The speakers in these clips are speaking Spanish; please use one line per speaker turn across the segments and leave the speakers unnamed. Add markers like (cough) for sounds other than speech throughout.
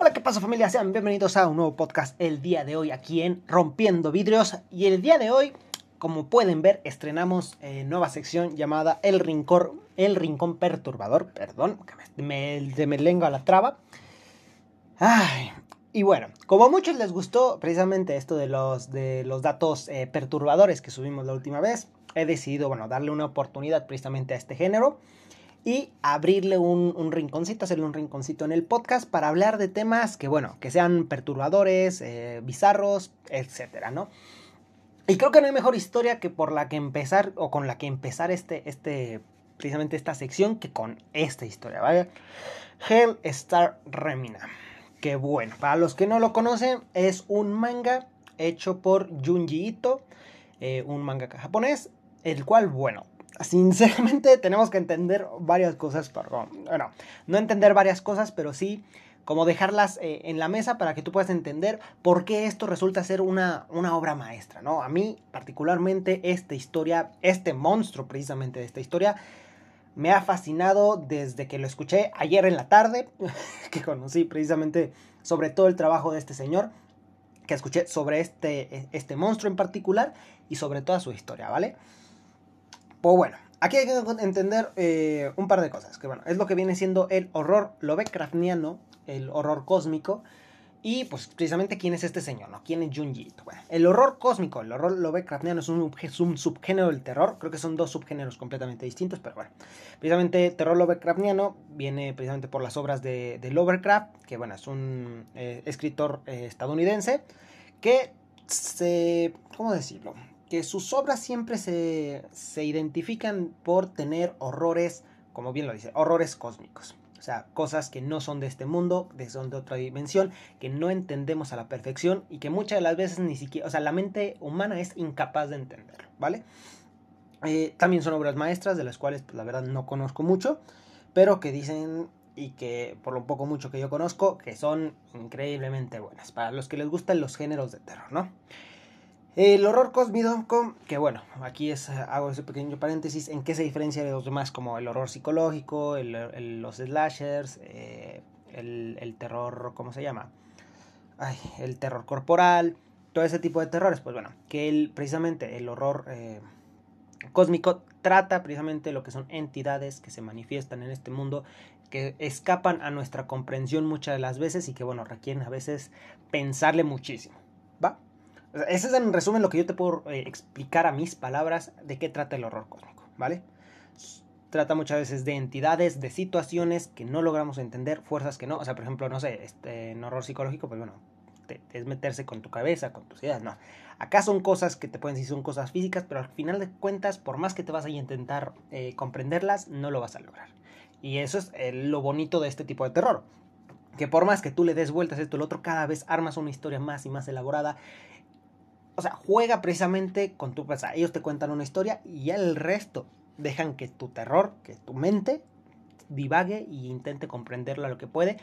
Hola, ¿qué pasa familia? Sean bienvenidos a un nuevo podcast el día de hoy aquí en Rompiendo Vidrios. Y el día de hoy, como pueden ver, estrenamos eh, nueva sección llamada El Rincón, el Rincón Perturbador. Perdón, que me, me, me lengo a la traba. Ay, y bueno, como a muchos les gustó precisamente esto de los, de los datos eh, perturbadores que subimos la última vez, he decidido, bueno, darle una oportunidad precisamente a este género y abrirle un, un, rinconcito, hacerle un rinconcito en el podcast para hablar de temas que, bueno, que sean perturbadores, eh, bizarros, etcétera, ¿no? Y creo que no hay mejor historia que por la que empezar, o con la que empezar este, este, precisamente esta sección, que con esta historia, ¿vale? Hell Star Remina que bueno, para los que no lo conocen, es un manga hecho por Junji Ito, eh, un manga japonés, el cual, bueno, sinceramente (laughs) tenemos que entender varias cosas, perdón, bueno, no entender varias cosas, pero sí como dejarlas eh, en la mesa para que tú puedas entender por qué esto resulta ser una, una obra maestra, ¿no? A mí particularmente esta historia, este monstruo precisamente de esta historia, me ha fascinado desde que lo escuché ayer en la tarde, (laughs) que conocí precisamente sobre todo el trabajo de este señor, que escuché sobre este, este monstruo en particular y sobre toda su historia, ¿vale? Pues bueno, aquí hay que entender eh, un par de cosas, que bueno, es lo que viene siendo el horror Lovecraftiano, el horror cósmico, y pues precisamente quién es este señor, ¿no? ¿Quién es Junji Bueno, el horror cósmico, el horror Lovecraftiano es un, es un, subgénero del terror. Creo que son dos subgéneros completamente distintos, pero bueno. Precisamente terror Lovecraftiano viene precisamente por las obras de, Lovecraft, que bueno, es un eh, escritor eh, estadounidense que se... ¿Cómo decirlo? Que sus obras siempre se, se identifican por tener horrores, como bien lo dice, horrores cósmicos. O sea, cosas que no son de este mundo, que son de otra dimensión, que no entendemos a la perfección y que muchas de las veces ni siquiera, o sea, la mente humana es incapaz de entenderlo, ¿vale? Eh, también son obras maestras de las cuales, pues, la verdad, no conozco mucho, pero que dicen y que por lo poco mucho que yo conozco, que son increíblemente buenas para los que les gustan los géneros de terror, ¿no? El horror cósmico, que bueno, aquí es, hago ese pequeño paréntesis, en qué se diferencia de los demás, como el horror psicológico, los slashers, eh, el, terror, ¿cómo se llama? Ay, el terror corporal, todo ese tipo de terrores. Pues bueno, que el, precisamente el horror eh, cósmico trata precisamente lo que son entidades que se manifiestan en este mundo, que escapan a nuestra comprensión muchas de las veces y que bueno, requieren a veces pensarle muchísimo. Ese es en resumen lo que yo te puedo eh, explicar a mis palabras de qué trata el horror cósmico, ¿vale? Trata muchas veces de entidades, de situaciones que no logramos entender, fuerzas que no. O sea, por ejemplo, no sé, este, en horror psicológico, pues bueno, te, es meterse con tu cabeza, con tus ideas, no. Acá son cosas que te pueden decir son cosas físicas, pero al final de cuentas, por más que te vas a intentar eh, comprenderlas, no lo vas a lograr. Y eso es eh, lo bonito de este tipo de terror. Que por más que tú le des vueltas esto y lo otro, cada vez armas una historia más y más elaborada o sea, juega precisamente con tu... O ellos te cuentan una historia y el resto dejan que tu terror, que tu mente divague y intente comprenderla lo que puede.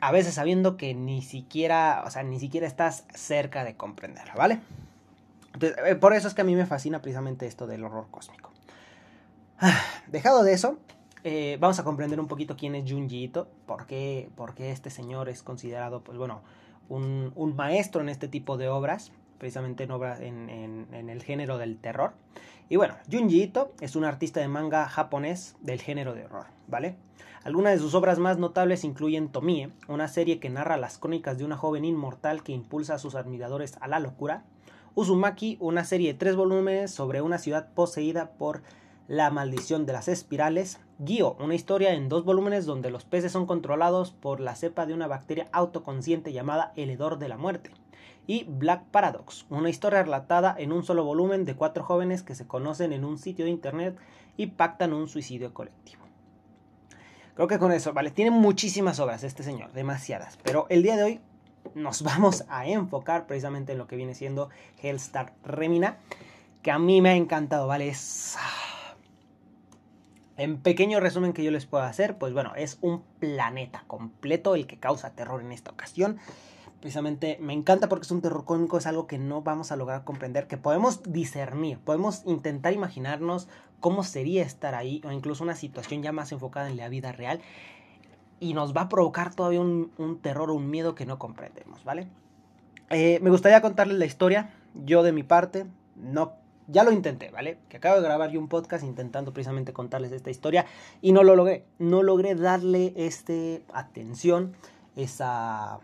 A veces sabiendo que ni siquiera, o sea, ni siquiera estás cerca de comprenderla, ¿vale? Entonces, eh, por eso es que a mí me fascina precisamente esto del horror cósmico. (sighs) Dejado de eso, eh, vamos a comprender un poquito quién es Junji Ito, por qué, por qué este señor es considerado, pues bueno, un, maestro en este tipo de obras precisamente en, obra, en, en, en, el género del terror. Y bueno, Junji Ito es un artista de manga japonés del género de horror, ¿vale? Algunas de sus obras más notables incluyen Tomie, una serie que narra las crónicas de una joven inmortal que impulsa a sus admiradores a la locura, Uzumaki, una serie de tres volúmenes sobre una ciudad poseída por la maldición de las espirales, Gio, una historia en dos volúmenes donde los peces son controlados por la cepa de una bacteria autoconsciente llamada el hedor de la muerte, y Black Paradox, una historia relatada en un solo volumen de cuatro jóvenes que se conocen en un sitio de internet y pactan un suicidio colectivo. Creo que con eso, vale, tiene muchísimas obras este señor, demasiadas, pero el día de hoy nos (laughs) vamos a enfocar precisamente en lo que viene siendo Hellstar Remina, que a mí me ha encantado, ¿vale? Es... Ah, en pequeño resumen que yo les puedo hacer, pues bueno, es un planeta completo el que causa terror en esta ocasión precisamente me encanta porque es un terror cómico, es algo que no vamos a lograr comprender, que podemos discernir, podemos intentar imaginarnos cómo sería estar ahí o incluso una situación ya más enfocada en la vida real. y nos va a provocar todavía un, un terror o un miedo que no comprendemos, ¿vale? Eh, me gustaría contarles la historia, yo de mi parte, no, ya lo intenté, ¿vale? Que acabo de grabar yo un podcast intentando precisamente contarles esta historia y no lo logré, no logré darle este atención, esa,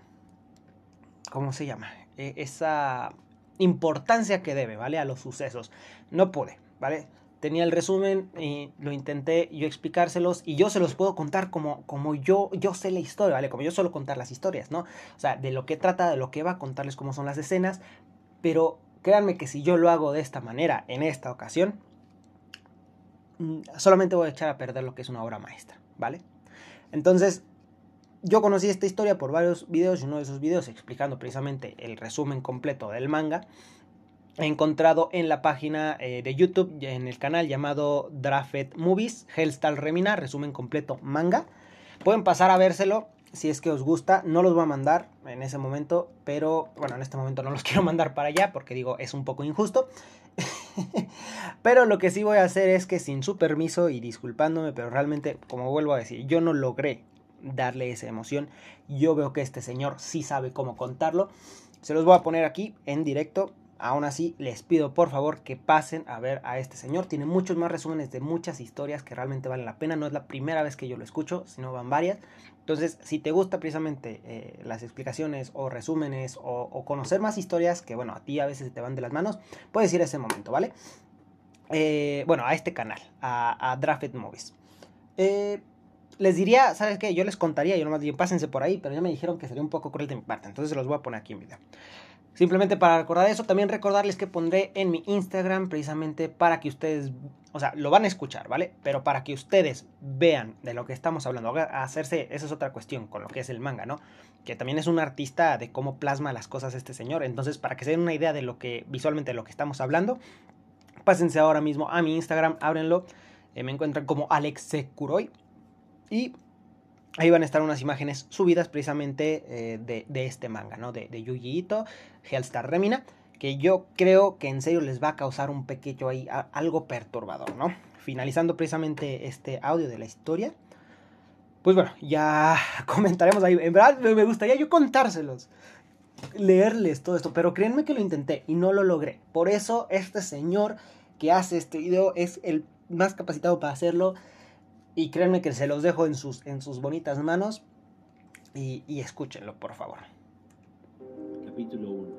¿cómo se llama? E, esa importancia que debe, ¿vale? A los sucesos. No pude, ¿vale? tenía el resumen y lo intenté yo explicárselos y yo se los puedo contar como, como yo, yo sé la historia, ¿vale? Como yo suelo contar las historias, ¿no? O sea, de lo que trata, de lo que va, contarles cómo son las escenas, pero créanme que si yo lo hago de esta manera, en esta ocasión, mm, solamente voy a echar a perder lo que es una obra maestra, ¿vale? Entonces, yo conocí esta historia por varios videos y uno de esos videos explicando precisamente el resumen completo del manga he encontrado en la página eh, de YouTube, en el canal llamado Drafted Movies, Hellstar Remina, resumen completo manga. Pueden pasar a vérselo si es que os gusta. No los voy a mandar en ese momento, pero bueno, en este momento no los (laughs) quiero mandar para allá porque digo, es un poco injusto. (laughs) pero lo que sí voy a hacer es que sin su permiso y disculpándome, pero realmente, como vuelvo a decir, yo no logré darle esa emoción. Yo veo que este señor sí sabe cómo contarlo. Se los voy a poner aquí en directo Aún así, les pido por favor que pasen a ver a este señor. Tiene muchos más resúmenes de muchas historias que realmente valen la pena. No es la primera vez que yo lo escucho, sino van varias. Entonces, si te gusta precisamente eh, las explicaciones o resúmenes o, conocer más historias que, bueno, a ti a veces te van de las manos, puedes ir a ese momento, ¿vale? Eh, bueno, a este canal, a, Drafted Movies. Eh, les diría, ¿sabes qué? Yo les contaría, yo nomás digo, pásense por ahí, pero ya me dijeron que sería un poco cruel de mi parte, entonces se los voy a poner aquí en video. Simplemente para recordar eso, también recordarles que pondré en mi Instagram precisamente para que ustedes, o sea, lo van a escuchar, ¿vale? Pero para que ustedes vean de lo que estamos hablando, hacerse, esa es otra cuestión con lo que es el manga, ¿no? Que también es un artista de cómo plasma las cosas este señor. Entonces, para que se den una idea de lo que, visualmente de lo que estamos hablando, pásense ahora mismo a mi Instagram, ábrenlo, eh, me encuentran como Alex Sekuroy y Ahí van a estar unas imágenes subidas precisamente eh, de, este manga, ¿no? De, de Yuji Ito, Hellstar Remina, que yo creo que en serio les va a causar un pequeño ahí, algo perturbador, ¿no? Finalizando precisamente este audio de la historia. Pues bueno, ya (laughs) comentaremos ahí. En verdad me gustaría yo contárselos, leerles todo esto, pero créanme que lo intenté y no lo logré. Por eso este señor que hace este video es el más capacitado para hacerlo y créanme que se los dejo en sus, en sus bonitas manos y, y escúchenlo, por favor.
Capítulo 1.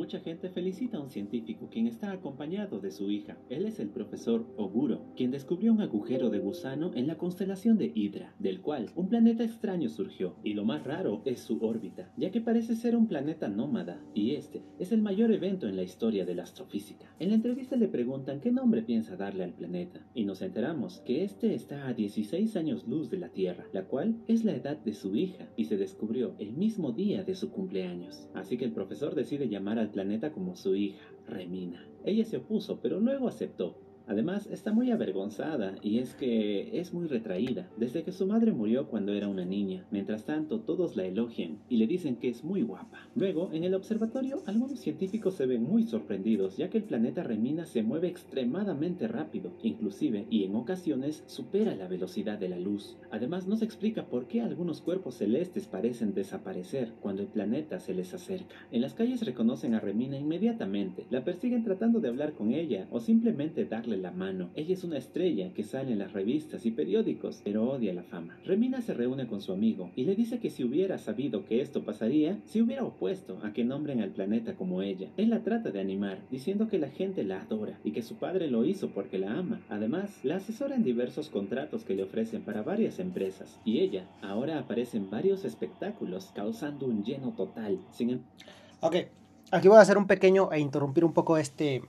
Mucha gente felicita a un científico quien está acompañado de su hija. Él es el profesor Oguro, quien descubrió un agujero de gusano en la constelación de Hydra, del cual un planeta extraño surgió. Y lo más raro es su órbita, ya que parece ser un planeta nómada, y este es el mayor evento en la historia de la astrofísica. En la entrevista le preguntan qué nombre piensa darle al planeta, y nos enteramos que este está a 16 años luz de la Tierra, la cual es la edad de su hija, y se descubrió el mismo día de su cumpleaños. Así que el profesor decide llamar al planeta como su hija, Remina. Ella se opuso, pero luego aceptó, Además, está muy avergonzada y es que es muy retraída, desde que su madre murió cuando era una niña. Mientras tanto, todos la elogian y le dicen que es muy guapa. Luego, en el observatorio, algunos científicos se ven muy sorprendidos, ya que el planeta Remina se mueve extremadamente rápido, inclusive y en ocasiones supera la velocidad de la luz. Además, no se explica por qué algunos cuerpos celestes parecen desaparecer cuando el planeta se les acerca. En las calles reconocen a Remina inmediatamente, la persiguen tratando de hablar con ella o simplemente darle la mano. Ella es una estrella que sale en las revistas y periódicos, pero odia la fama. Remina se reúne con su amigo y le dice que si hubiera sabido que esto pasaría, se hubiera opuesto a que nombren al planeta como ella. Él la trata de animar, diciendo que la gente la adora y que su padre lo hizo porque la ama. Además, la asesora en diversos contratos que le ofrecen para varias empresas, y ella ahora aparece en varios espectáculos, causando un lleno total. Sin em-
Ok, aquí voy a hacer un pequeño e interrumpir un poco este,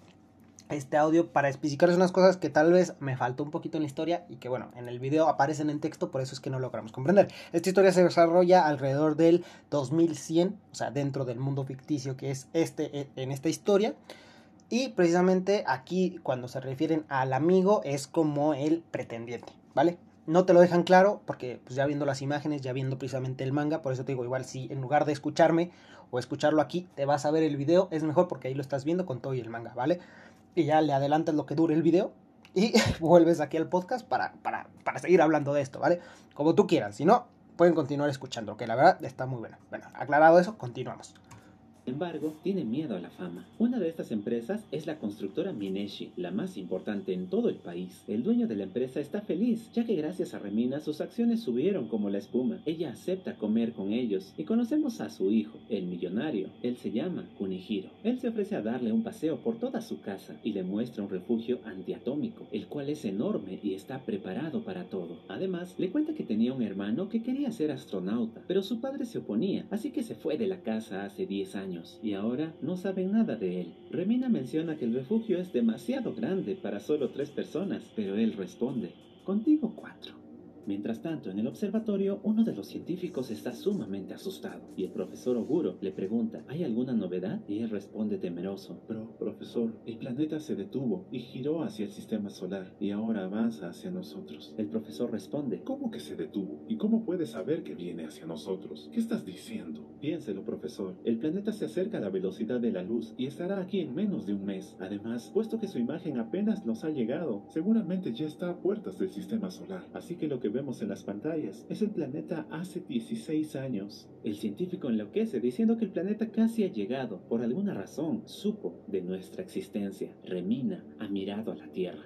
este audio para especificarles unas cosas que tal vez me faltó un poquito en la historia y que bueno, en el video aparecen en texto, por eso es que no logramos comprender. Esta historia se desarrolla alrededor del 2100, o sea, dentro del mundo ficticio que es este en esta historia. Y precisamente aquí cuando se refieren al amigo es como el pretendiente, ¿vale? No te lo dejan claro porque pues ya viendo las imágenes, ya viendo precisamente el manga, por eso te digo, igual si en lugar de escucharme o escucharlo aquí, te vas a ver el video, es mejor porque ahí lo estás viendo con todo y el manga, ¿vale? Y ya le adelantas lo que dure el video, y (laughs) vuelves aquí al podcast para, para, para seguir hablando de esto, ¿vale? Como tú quieras, si no, pueden continuar escuchando, que la verdad está muy bueno. Bueno, aclarado eso, continuamos.
Sin embargo, tiene miedo a la fama. Una de estas empresas es la constructora Mineshi, la más importante en todo el país. El dueño de la empresa está feliz, ya que gracias a Remina sus acciones subieron como la espuma. Ella acepta comer con ellos y conocemos a su hijo, el millonario. Él se llama Kunihiro. Él se ofrece a darle un paseo por toda su casa y le muestra un refugio antiatómico, el cual es enorme y está preparado para todo. Además, le cuenta que tenía un hermano que quería ser astronauta, pero su padre se oponía, así que se fue de la casa hace 10 años y ahora no saben nada de él. Remina menciona que el refugio es demasiado grande para solo tres personas, pero él responde, contigo cuatro. Mientras tanto, en el observatorio, uno de los científicos está sumamente asustado y el profesor Oguro le pregunta, ¿hay alguna novedad? Y él responde temeroso,
Pero, profesor, el planeta se detuvo y giró hacia el sistema solar y ahora avanza hacia nosotros.
El profesor responde,
¿Cómo que se detuvo? ¿Y cómo puedes saber que viene hacia nosotros? ¿Qué estás diciendo?
Piénselo, profesor. El planeta se acerca a la velocidad de la luz y estará aquí en menos de un mes. Además, puesto que su imagen apenas nos ha llegado,
Seguramente ya está a puertas del sistema solar.
así que lo que vemos en las pantallas es el planeta hace 16 años. El científico enloquece diciendo que el planeta casi ha llegado. Por alguna razón, supo de nuestra existencia. Remina ha mirado a la Tierra.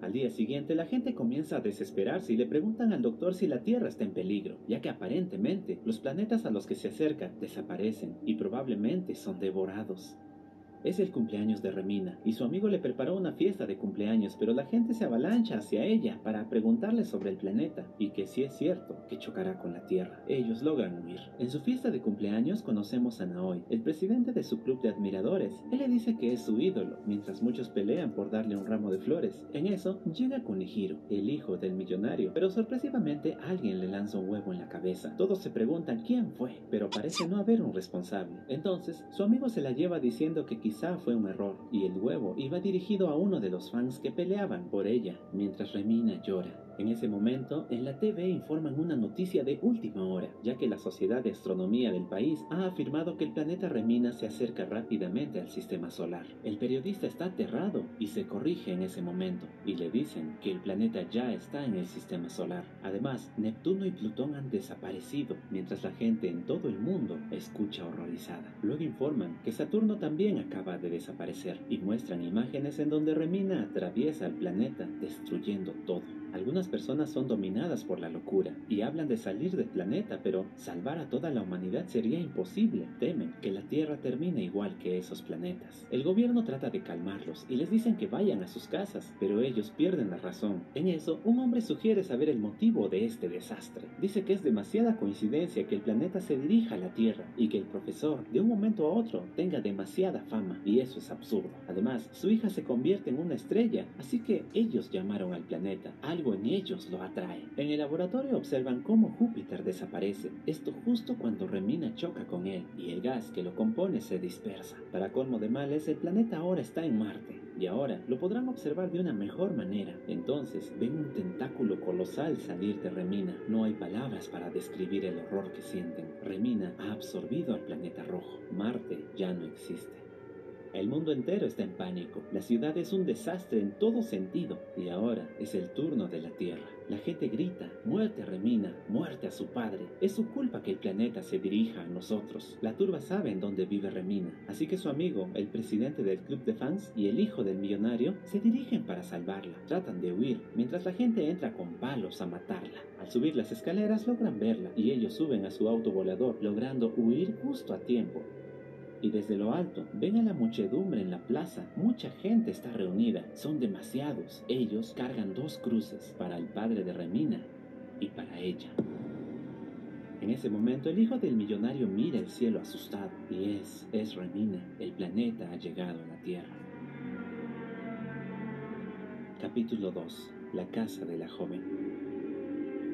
Al día siguiente, la gente comienza a desesperarse y le preguntan al doctor si la Tierra está en peligro, ya que aparentemente los planetas a los que se acercan desaparecen y probablemente son devorados. Es el cumpleaños de Remina y su amigo le preparó una fiesta de cumpleaños, pero la gente se avalancha hacia ella para preguntarle sobre el planeta y que si es cierto que chocará con la Tierra. Ellos logran huir. En su fiesta de cumpleaños conocemos a Naoi, el presidente de su club de admiradores. Él le dice que es su ídolo, mientras muchos pelean por darle un ramo de flores. En eso llega Kunihiro, el hijo del millonario, pero sorpresivamente alguien le lanza un huevo en la cabeza. Todos se preguntan quién fue, pero parece no haber un responsable. Entonces, su amigo se la lleva diciendo que quizá fue un error, y el huevo iba dirigido a uno de los fans que peleaban por ella, mientras Remina llora. En ese momento, en la TV informan una noticia de última hora, ya que la Sociedad de Astronomía del país ha afirmado que el planeta Remina se acerca rápidamente al sistema solar. El periodista está aterrado y se corrige en ese momento, y le dicen que el planeta ya está en el sistema solar. Además, Neptuno y Plutón han desaparecido, mientras la gente en todo el mundo escucha horrorizada. Luego informan que Saturno también acaba de desaparecer y muestran imágenes en donde Remina atraviesa el planeta destruyendo todo. Algunas personas son dominadas por la locura y hablan de salir del planeta, pero salvar a toda la humanidad sería imposible. Temen que la Tierra termine igual que esos planetas. El gobierno trata de calmarlos y les dicen que vayan a sus casas, pero ellos pierden la razón. En eso, un hombre sugiere saber el motivo de este desastre. Dice que es demasiada coincidencia que el planeta se dirija a la Tierra y que el profesor, de un momento a otro, tenga demasiada fama, y eso es absurdo. Además, su hija se convierte en una estrella, así que ellos llamaron al planeta. Algo en ellos lo atrae. En el laboratorio observan cómo Júpiter desaparece, esto justo cuando Remina choca con él y el gas que lo compone se dispersa. Para colmo de males, el planeta ahora está en Marte y ahora lo podrán observar de una mejor manera. Entonces ven un tentáculo colosal salir de Remina. No hay palabras para describir el horror que sienten. Remina ha absorbido al planeta rojo. Marte ya no existe. El mundo entero está en pánico. La ciudad es un desastre en todo sentido. Y ahora es el turno de la Tierra. La gente grita, muerte a Remina, muerte a su padre. Es su culpa que el planeta se dirija a nosotros. La turba sabe en dónde vive Remina. Así que su amigo, el presidente del club de fans y el hijo del millonario se dirigen para salvarla. Tratan de huir, mientras la gente entra con palos a matarla. Al subir las escaleras logran verla y ellos suben a su auto volador, logrando huir justo a tiempo y desde lo alto ven a la muchedumbre en la plaza. Mucha gente está reunida, son demasiados. Ellos cargan dos cruces para el padre de Remina y para ella. En ese momento el hijo del millonario mira el cielo asustado y es, es Remina. El planeta ha llegado a la Tierra. Capítulo 2. La casa de la joven.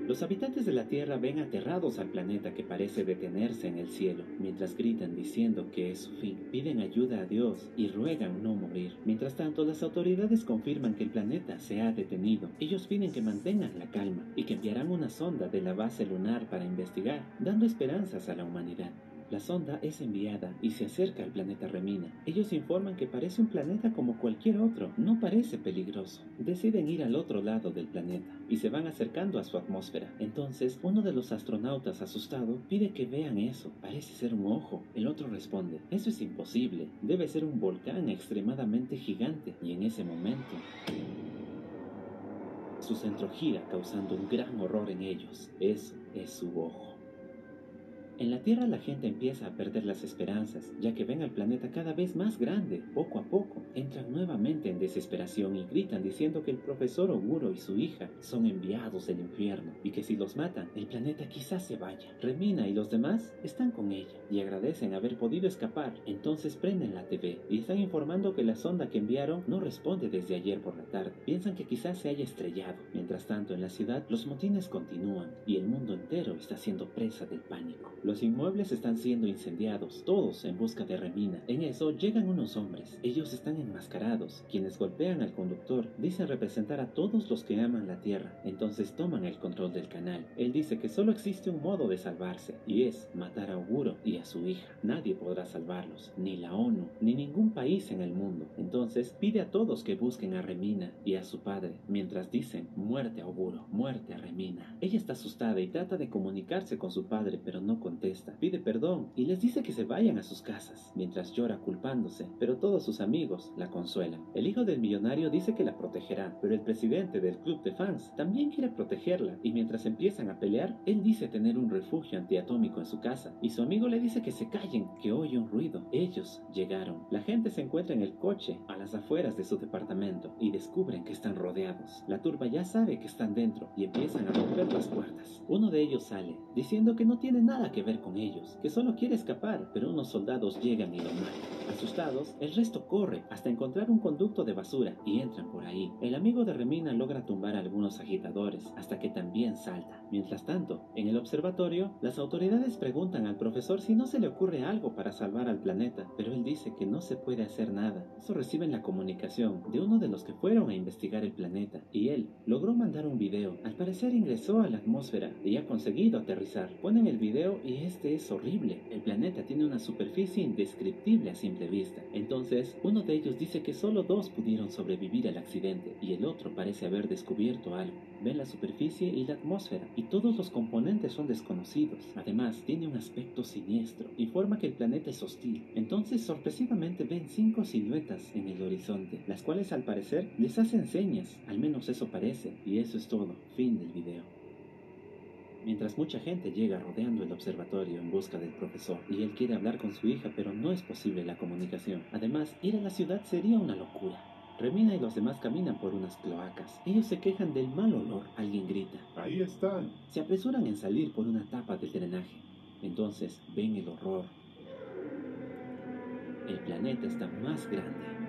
Los habitantes de la Tierra ven aterrados al planeta que parece detenerse en el cielo, mientras gritan diciendo que es su fin. Piden ayuda a Dios y ruegan no morir. Mientras tanto, las autoridades confirman que el planeta se ha detenido. Ellos piden que mantengan la calma y que enviarán una sonda de la base lunar para investigar, dando esperanzas a la humanidad. La sonda es enviada y se acerca al planeta Remina. Ellos informan que parece un planeta como cualquier otro, no parece peligroso. Deciden ir al otro lado del planeta y se van acercando a su atmósfera. Entonces, uno de los astronautas asustado pide que vean eso. Parece ser un ojo. El otro responde, eso es imposible. Debe ser un volcán extremadamente gigante. Y en ese momento... Su centro gira causando un gran horror en ellos. Eso es su ojo. En la Tierra la gente empieza a perder las esperanzas, ya que ven al planeta cada vez más grande. Poco a poco, entran nuevamente en desesperación y gritan diciendo que el profesor Oguro y su hija son enviados del infierno y que si los matan, el planeta quizás se vaya. Remina y los demás están con ella y agradecen haber podido escapar. Entonces prenden la TV y están informando que la sonda que enviaron no responde desde ayer por la tarde. Piensan que quizás se haya estrellado. Mientras tanto, en la ciudad los motines continúan y el mundo entero está siendo presa del pánico. Los inmuebles están siendo incendiados, todos en busca de Remina. En eso llegan unos hombres. Ellos están enmascarados. Quienes golpean al conductor dicen representar a todos los que aman la tierra. Entonces toman el control del canal. Él dice que solo existe un modo de salvarse y es matar a Auguro y a su hija. Nadie podrá salvarlos, ni la ONU, ni ningún país en el mundo. Entonces pide a todos que busquen a Remina y a su padre, mientras dicen muerte a Auguro, muerte a Remina. Ella está asustada y trata de comunicarse con su padre, pero no con pide perdón y les dice que se vayan a sus casas, mientras llora culpándose, pero todos sus amigos la consuelan. El hijo del millonario dice que la protegerá, pero el presidente del club de fans también quiere protegerla y mientras empiezan a pelear, él dice tener un refugio antiatómico en su casa y su amigo le dice que se callen, que oye un ruido. Ellos llegaron. La gente se encuentra en el coche a las afueras de su departamento y descubren que están rodeados. La turba ya sabe que están dentro y empiezan a romper las puertas. Uno de ellos sale, diciendo que no tiene nada que ver con ellos, que solo quiere escapar, pero unos soldados llegan y lo matan. Asustados, el resto corre hasta encontrar un conducto de basura y entran por ahí. El amigo de Remina logra tumbar a algunos agitadores hasta que también salta. Mientras tanto, en el observatorio, las autoridades preguntan al profesor si no se le ocurre algo para salvar al planeta, pero él dice que no se puede hacer nada. Eso reciben la comunicación de uno de los que fueron a investigar el planeta y él logró mandar un video. Al parecer ingresó a la atmósfera y ha conseguido aterrizar. Ponen el video y este es horrible. El planeta tiene una superficie indescriptible a simple vista. Entonces, uno de ellos dice que solo dos pudieron sobrevivir al accidente y el otro parece haber descubierto algo. Ven la superficie y la atmósfera y todos los componentes son desconocidos. Además, tiene un aspecto siniestro. Informa que el planeta es hostil. Entonces, sorpresivamente ven cinco siluetas en el horizonte, las cuales al parecer les hacen señas. Al menos eso parece. Y eso es todo. Fin del video mientras mucha gente llega rodeando el observatorio en busca del profesor y él quiere hablar con su hija pero no es posible la comunicación. Además, ir a la ciudad sería una locura. Remina y los demás caminan por unas cloacas. Ellos se quejan del mal olor. Alguien grita.
Ahí están.
Se apresuran en salir por una tapa del drenaje. Entonces ven el horror. El planeta está más grande.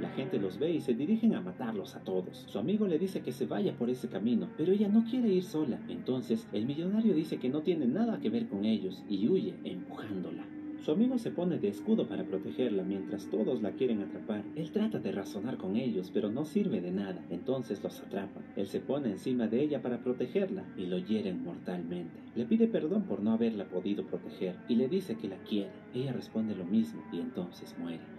La gente los ve y se dirigen a matarlos a todos. Su amigo le dice que se vaya por ese camino, pero ella no quiere ir sola. Entonces, el millonario dice que no tiene nada que ver con ellos y huye empujándola. Su amigo se pone de escudo para protegerla mientras todos la quieren atrapar. Él trata de razonar con ellos, pero no sirve de nada. Entonces los atrapan. Él se pone encima de ella para protegerla y lo hieren mortalmente. Le pide perdón por no haberla podido proteger y le dice que la quiere. Ella responde lo mismo y entonces muere.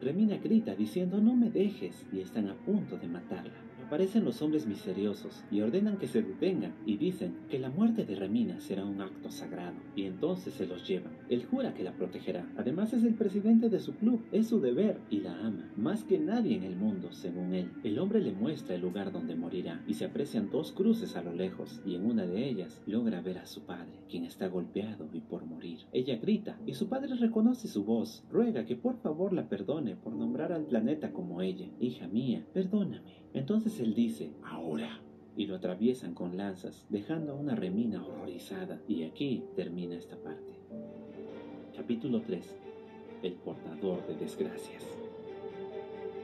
Remina grita diciendo no me dejes y están a punto de matarla. Aparecen los hombres misteriosos y ordenan que se detengan y dicen que la muerte de Remina será un acto sagrado y entonces se los llevan. Él jura que la protegerá. Además es el presidente de su club, es su deber y la ama, más que nadie en el mundo, según él. El hombre le muestra el lugar donde morirá y se aprecian dos cruces a lo lejos y en una de ellas logra ver a su padre, quien está golpeado y por morir. Ella grita y su padre reconoce su voz, ruega que por favor la perdone por nombrar al planeta como ella. Hija mía, perdóname. Entonces él dice, ahora. Y lo atraviesan con lanzas, dejando a una remina horrorizada. Y aquí termina esta parte. Capítulo 3. El portador de desgracias.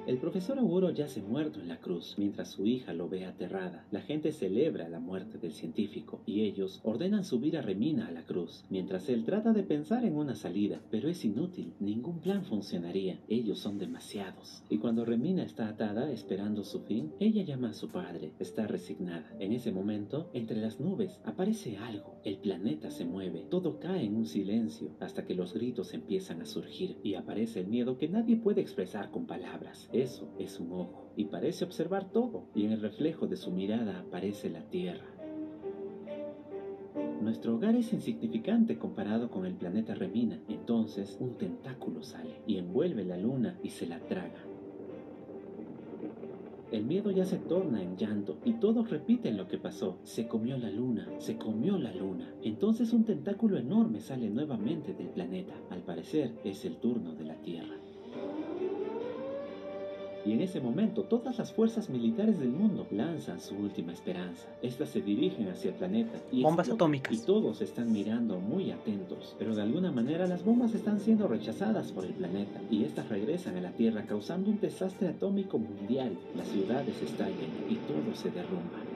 El profesor Auguro yace muerto en la cruz, mientras su hija lo ve aterrada. La gente celebra la muerte del científico y ellos ordenan subir a Remina a la cruz, mientras él trata de pensar en una salida, pero es inútil, ningún plan funcionaría, ellos son demasiados. Y cuando Remina está atada esperando su fin, ella llama a su padre, está resignada. En ese momento, entre las nubes, aparece algo, el planeta se mueve, todo cae en un silencio, hasta que los gritos empiezan a surgir y aparece el miedo que nadie puede expresar con palabras. Eso es un ojo y parece observar todo, y en el reflejo de su mirada aparece la tierra. Nuestro hogar es insignificante comparado con el planeta Remina. Entonces un tentáculo sale y envuelve la luna y se la traga. El miedo ya se torna en llanto y todos repiten lo que pasó. Se comió la luna, se comió la luna. Entonces un tentáculo enorme sale nuevamente del planeta. Al parecer es el turno de la Tierra. Y en ese momento todas las fuerzas militares del mundo lanzan su última esperanza. Estas se dirigen hacia el planeta y
Bombas atómicas.
Y todos están mirando muy atentos. Pero de alguna manera las bombas están siendo rechazadas por el planeta y estas regresan a la Tierra causando un desastre atómico mundial. Las ciudades estallan y todo se derrumba.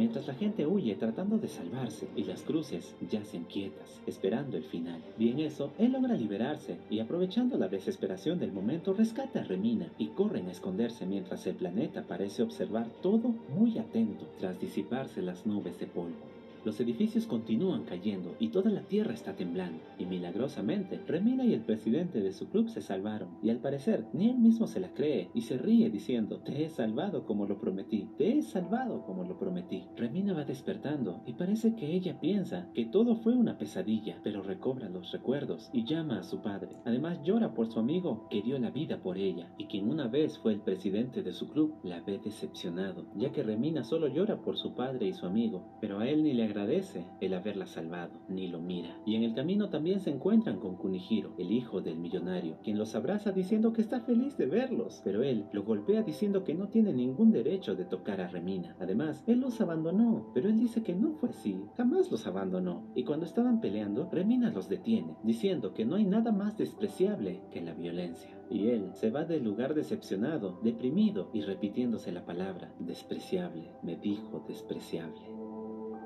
Mientras la gente huye tratando de salvarse y las cruces yacen quietas, esperando el final. Bien eso, él logra liberarse y aprovechando la desesperación del momento rescata a Remina y corren a esconderse mientras el planeta parece observar todo muy atento tras disiparse las nubes de polvo. Los edificios continúan cayendo y toda la tierra está temblando. Y milagrosamente, Remina y el presidente de su club se salvaron. Y al parecer, ni él mismo se la cree y se ríe diciendo, te he salvado como lo prometí, te he salvado como lo prometí. Remina va despertando y parece que ella piensa que todo fue una pesadilla, pero recobra los recuerdos y llama a su padre. Además llora por su amigo que dio la vida por ella y quien una vez fue el presidente de su club la ve decepcionado, ya que Remina solo llora por su padre y su amigo, pero a él ni le agradece el haberla salvado, ni lo mira. Y en el camino también se encuentran con Kunihiro, el hijo del millonario, quien los abraza diciendo que está feliz de verlos, pero él lo golpea diciendo que no tiene ningún derecho de tocar a Remina. Además, él los abandonó, pero él dice que no fue así, jamás los abandonó. Y cuando estaban peleando, Remina los detiene, diciendo que no hay nada más despreciable que la violencia. Y él se va del lugar decepcionado, deprimido y repitiéndose la palabra despreciable. Me dijo despreciable.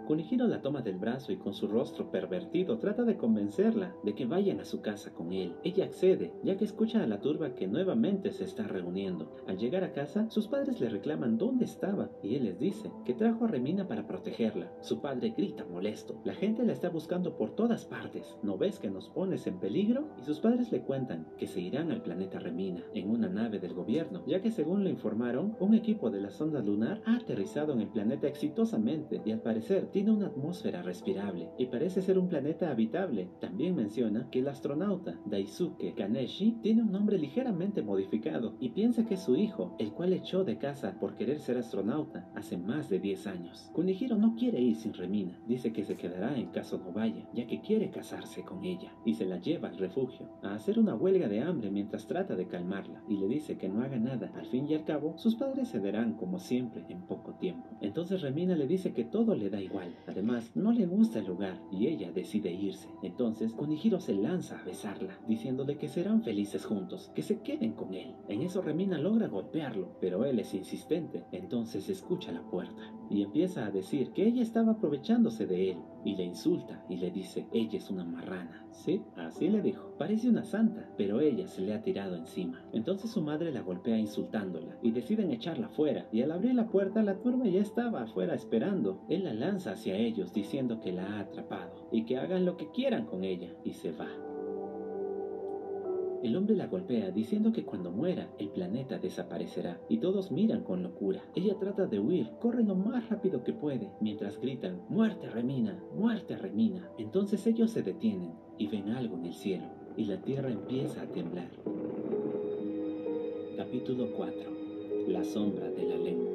Kunihiro la toma del brazo y con su rostro pervertido trata de convencerla de que vayan a su casa con él. Ella accede, ya que escucha a la turba que nuevamente se está reuniendo. Al llegar a casa, sus padres le reclaman dónde estaba y él les dice que trajo a Remina para protegerla. Su padre grita molesto. La gente la está buscando por todas partes. ¿No ves que nos pones en peligro? Y sus padres le cuentan que se irán al planeta Remina en una nave del gobierno, ya que según le informaron, un equipo de la sonda lunar ha aterrizado en el planeta exitosamente y al parecer tiene una atmósfera respirable y parece ser un planeta habitable. También menciona que el astronauta Daisuke Kaneshi tiene un nombre ligeramente modificado y piensa que es su hijo, el cual echó de casa por querer ser astronauta hace más de 10 años. Kunihiro no quiere ir sin Remina, dice que se quedará en caso no vaya, ya que quiere casarse con ella y se la lleva al refugio a hacer una huelga de hambre mientras trata de calmarla y le dice que no haga nada. Al fin y al cabo, sus padres cederán como siempre en poco tiempo. Entonces Remina le dice que todo le da igual, Además, no le gusta el lugar y ella decide irse. Entonces, Kunihiro se lanza a besarla, diciéndole que serán felices juntos, que se queden con él. En eso Remina logra golpearlo, pero él es insistente. Entonces escucha la puerta y empieza a decir que ella estaba aprovechándose de él y le insulta y le dice, ella es una marrana. Sí, así le dijo. Parece una santa, pero ella se le ha tirado encima. Entonces su madre la golpea insultándola y deciden echarla fuera. Y al abrir la puerta, la turba ya estaba afuera esperando. Él la lanza hacia ellos diciendo que la ha atrapado y que hagan lo que quieran con ella y se va. El hombre la golpea diciendo que cuando muera el planeta desaparecerá y todos miran con locura. Ella trata de huir, corre lo más rápido que puede mientras gritan ¡Muerte Remina! ¡Muerte Remina! Entonces ellos se detienen y ven algo en el cielo y la tierra empieza a temblar. Capítulo 4 La sombra de la lengua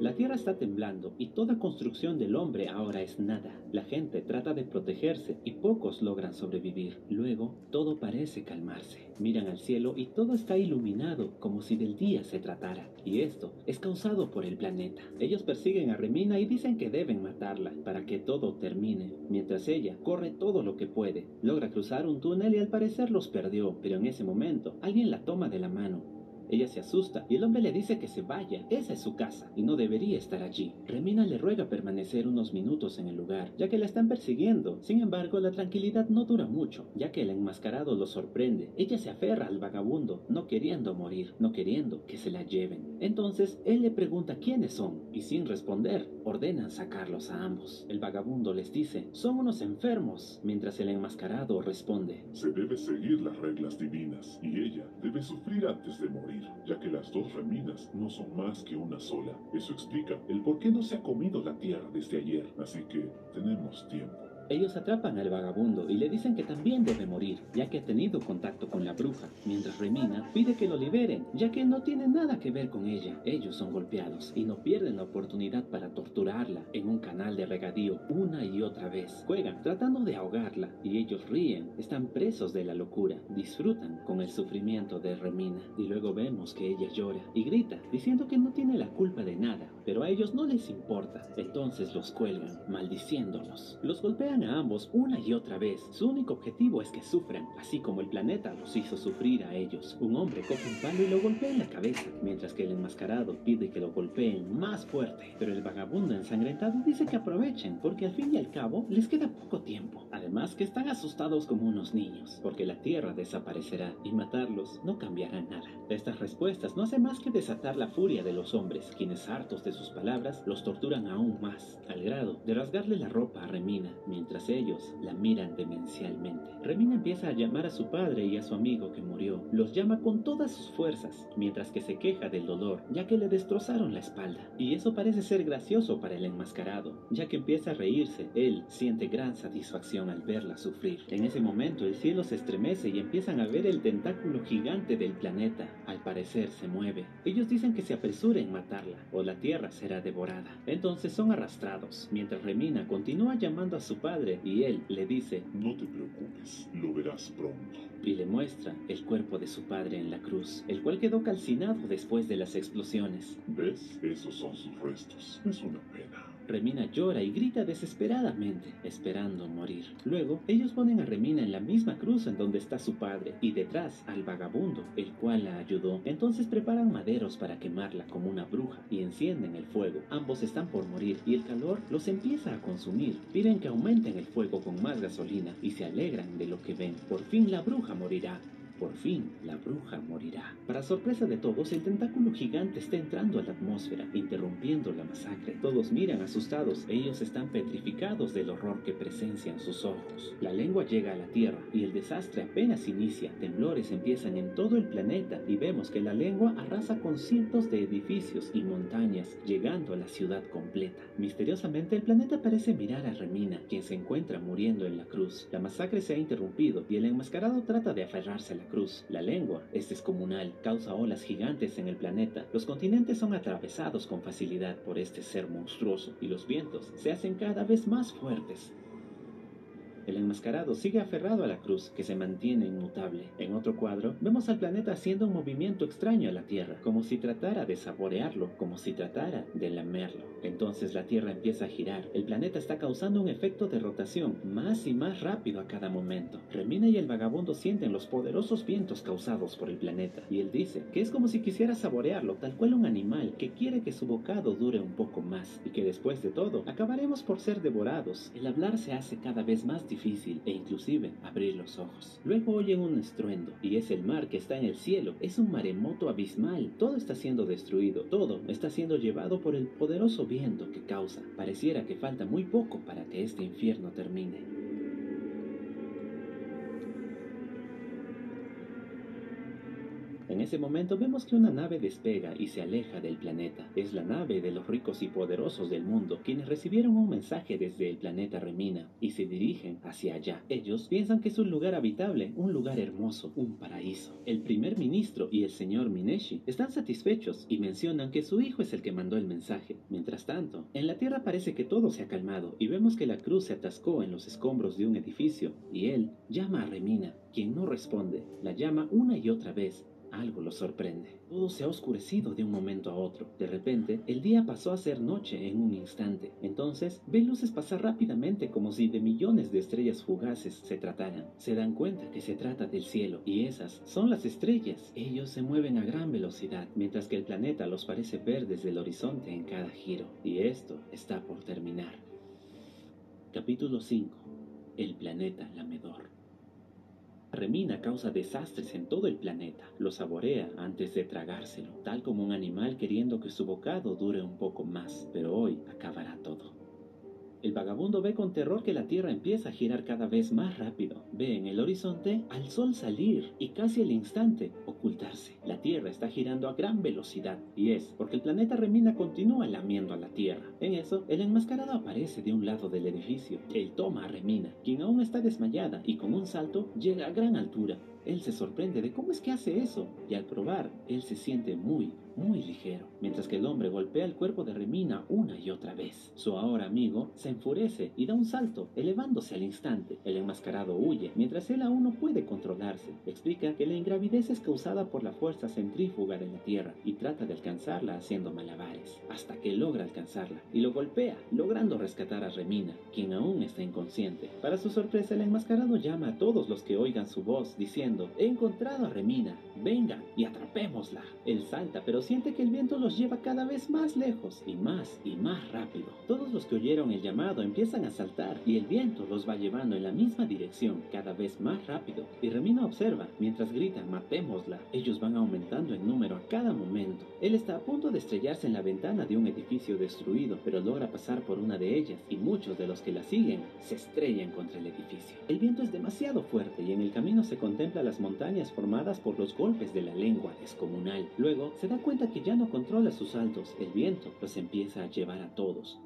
La tierra está temblando y toda construcción del hombre ahora es nada. La gente trata de protegerse y pocos logran sobrevivir. Luego, todo parece calmarse. Miran al cielo y todo está iluminado como si del día se tratara. Y esto es causado por el planeta. Ellos persiguen a Remina y dicen que deben matarla para que todo termine. Mientras ella corre todo lo que puede, logra cruzar un túnel y al parecer los perdió, pero en ese momento alguien la toma de la mano ella se asusta y el hombre le dice que se vaya. Esa es su casa y no debería estar allí. Remina le ruega permanecer unos minutos en el lugar, ya que la están persiguiendo. Sin embargo, la tranquilidad no dura mucho, ya que el enmascarado lo sorprende. Ella se aferra al vagabundo, no queriendo morir, no queriendo que se la lleven. Entonces, él le pregunta quiénes son y sin responder, ordenan sacarlos a ambos. El vagabundo les dice, son unos enfermos, mientras el enmascarado responde,
se debe seguir las reglas divinas y ella debe sufrir antes de morir ya que las dos reminas no son más que una sola. Eso explica el por qué no se ha comido la tierra desde ayer, así que tenemos tiempo.
Ellos atrapan al vagabundo y le dicen que también debe morir, ya que ha tenido contacto con la bruja, mientras Remina pide que lo liberen, ya que no tiene nada que ver con ella. Ellos son golpeados y no pierden la oportunidad para torturarla en un canal de regadío una y otra vez. Juegan tratando de ahogarla y ellos ríen, están presos de la locura, disfrutan con el sufrimiento de Remina y luego vemos que ella llora y grita diciendo que no tiene la culpa de nada, pero a ellos no les importa. Entonces los cuelgan, maldiciéndolos. Los golpean a ambos una y otra vez. Su único objetivo es que sufran, así como el planeta los hizo sufrir a ellos. Un hombre coge un palo y lo golpea en la cabeza, mientras que el enmascarado pide que lo golpeen más fuerte. Pero el vagabundo ensangrentado dice que aprovechen, porque al fin y al cabo les queda poco tiempo. Además que están asustados como unos niños, porque la Tierra desaparecerá y matarlos no cambiará nada. Estas respuestas no hacen más que desatar la furia de los hombres, quienes hartos de sus palabras los torturan aún más, al grado de rasgarle la ropa a Remina, mientras mientras ellos la miran demencialmente. Remina empieza a llamar a su padre y a su amigo que murió. Los llama con todas sus fuerzas, mientras que se queja del dolor, ya que le destrozaron la espalda. Y eso parece ser gracioso para el enmascarado, ya que empieza a reírse. Él siente gran satisfacción al verla sufrir. En ese momento el cielo se estremece y empiezan a ver el tentáculo gigante del planeta. Al parecer se mueve. Ellos dicen que se apresure en matarla, o la tierra será devorada. Entonces son arrastrados, mientras Remina continúa llamando a su padre y él le dice,
No te preocupes, lo verás pronto.
Y le muestra el cuerpo de su padre en la cruz, el cual quedó calcinado después de las explosiones.
¿Ves? Esos son sus restos. Es una pena.
Remina llora y grita desesperadamente, esperando morir. Luego, ellos ponen a Remina en la misma cruz en donde está su padre, y detrás al vagabundo, el cual la ayudó. Entonces preparan maderos para quemarla como una bruja y encienden el fuego. Ambos están por morir y el calor los empieza a consumir. Piden que aumenten el fuego con más gasolina y se alegran de lo que ven. Por fin la bruja morirá. Por fin, la bruja morirá. Para sorpresa de todos, el tentáculo gigante está entrando a la atmósfera, interrumpiendo la masacre. Todos miran asustados, ellos están petrificados del horror que presencian sus ojos. La lengua llega a la Tierra y el desastre apenas inicia. Temblores empiezan en todo el planeta y vemos que la lengua arrasa con cientos de edificios y montañas, llegando a la ciudad completa. Misteriosamente, el planeta parece mirar a Remina, quien se encuentra muriendo en la cruz. La masacre se ha interrumpido y el enmascarado trata de aferrarse a la La lengua es descomunal, causa olas gigantes en el planeta. Los continentes son atravesados con facilidad por este ser monstruoso y los vientos se hacen cada vez más fuertes. El enmascarado sigue aferrado a la cruz, que se mantiene inmutable. En otro cuadro, vemos al planeta haciendo un movimiento extraño a la Tierra, como si tratara de saborearlo, como si tratara de lamerlo. Entonces la Tierra empieza a girar. El planeta está causando un efecto de rotación, más y más rápido a cada momento. Remina y el vagabundo sienten los poderosos vientos causados por el planeta, y él dice que es como si quisiera saborearlo, tal cual un animal que quiere que su bocado dure un poco más, y que después de todo, acabaremos por ser devorados. El hablar se hace cada vez más difícil difícil e inclusive abrir los ojos. Luego oyen un estruendo y es el mar que está en el cielo. Es un maremoto abismal. Todo está siendo destruido. Todo está siendo llevado por el poderoso viento que causa. Pareciera que falta muy poco para que este infierno termine. En ese momento vemos que una nave despega y se aleja del planeta. Es la nave de los ricos y poderosos del mundo, quienes recibieron un mensaje desde el planeta Remina y se dirigen hacia allá. Ellos piensan que es un lugar habitable, un lugar hermoso, un paraíso. El primer ministro y el señor Mineshi están satisfechos y mencionan que su hijo es el que mandó el mensaje. Mientras tanto, en la Tierra parece que todo se ha calmado y vemos que la cruz se atascó en los escombros de un edificio y él llama a Remina, quien no responde. La llama una y otra vez algo lo sorprende. Todo se ha oscurecido de un momento a otro. De repente, el día pasó a ser noche en un instante. Entonces, ve luces pasar rápidamente como si de millones de estrellas fugaces se trataran. Se dan cuenta que se trata del cielo, y esas son las estrellas. Ellos se mueven a gran velocidad, mientras que el planeta los parece ver desde el horizonte en cada giro. Y esto está por terminar. Capítulo 5. El planeta lamedor. Remina causa desastres en todo el planeta. Lo saborea antes de tragárselo, tal como un animal queriendo que su bocado dure un poco más, pero hoy acabará todo. El vagabundo ve con terror que la Tierra empieza a girar cada vez más rápido. Ve en el horizonte al Sol salir y casi al instante ocultarse. La Tierra está girando a gran velocidad y es porque el planeta Remina continúa lamiendo a la Tierra. En eso, el enmascarado aparece de un lado del edificio. Él toma a Remina, quien aún está desmayada y con un salto llega a gran altura. Él se sorprende de cómo es que hace eso y al probar, él se siente muy, muy ligero, mientras que el hombre golpea el cuerpo de Remina una y otra vez. Su ahora amigo se enfurece y da un salto, elevándose al instante. El enmascarado huye, mientras él aún no puede controlarse. Explica que la ingravidez es causada por la fuerza centrífuga de la Tierra y trata de alcanzarla haciendo malabares, hasta que logra alcanzarla y lo golpea, logrando rescatar a Remina, quien aún está inconsciente. Para su sorpresa, el enmascarado llama a todos los que oigan su voz, diciendo, he encontrado a Remina, vengan y atrapémosla. Él salta, pero siente que el viento los lleva cada vez más lejos y más y más rápido. Todos los que oyeron el llamado empiezan a saltar y el viento los va llevando en la misma dirección, cada vez más rápido. Y Remina observa, mientras gritan, matémosla. Ellos van aumentando en número a cada momento. Él está a punto de estrellarse en la ventana de un edificio destruido, pero logra pasar por una de ellas y muchos de los que la siguen se estrellan contra el edificio. El viento es demasiado fuerte y en el camino se contempla las montañas formadas por los golpes de la lengua descomunal. Luego se da cuenta que ya no controla sus saltos, el viento los empieza a llevar a todos.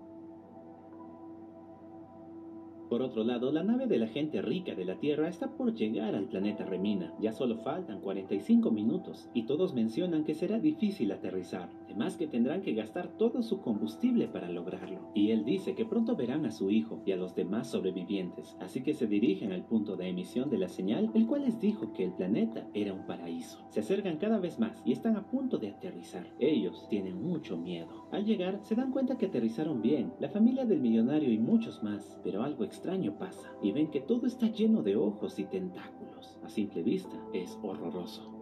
Por otro lado, la nave de la gente rica de la Tierra está por llegar al planeta Remina. Ya solo faltan 45 minutos y todos mencionan que será difícil aterrizar. Además que tendrán que gastar todo su combustible para lograrlo. Y él dice que pronto verán a su hijo y a los demás sobrevivientes, así que se dirigen al punto de emisión de la señal, el cual les dijo que el planeta era un paraíso. Se acercan cada vez más y están a punto de aterrizar. Ellos tienen mucho miedo. Al llegar, se dan cuenta que aterrizaron bien, la familia del millonario y muchos más, pero algo extraño pasa y ven que todo está lleno de ojos y tentáculos. A simple vista, es horroroso.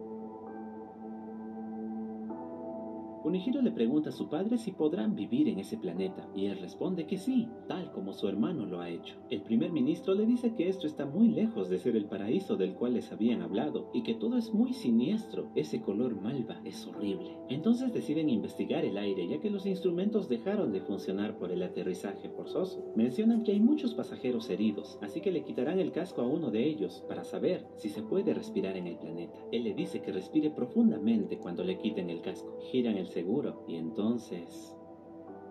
Kunihiro le pregunta a su padre si podrán vivir en ese planeta, y él responde que sí, tal como su hermano lo ha hecho. El primer ministro le dice que esto está muy lejos de ser el paraíso del cual les habían hablado, y que todo es muy siniestro, ese color malva es horrible. Entonces deciden investigar el aire, ya que los instrumentos dejaron de funcionar por el aterrizaje forzoso. Mencionan que hay muchos pasajeros heridos, así que le quitarán el casco a uno de ellos para saber si se puede respirar en el planeta. Él le dice que respire profundamente cuando le quiten el casco. Giran el seguro. Y entonces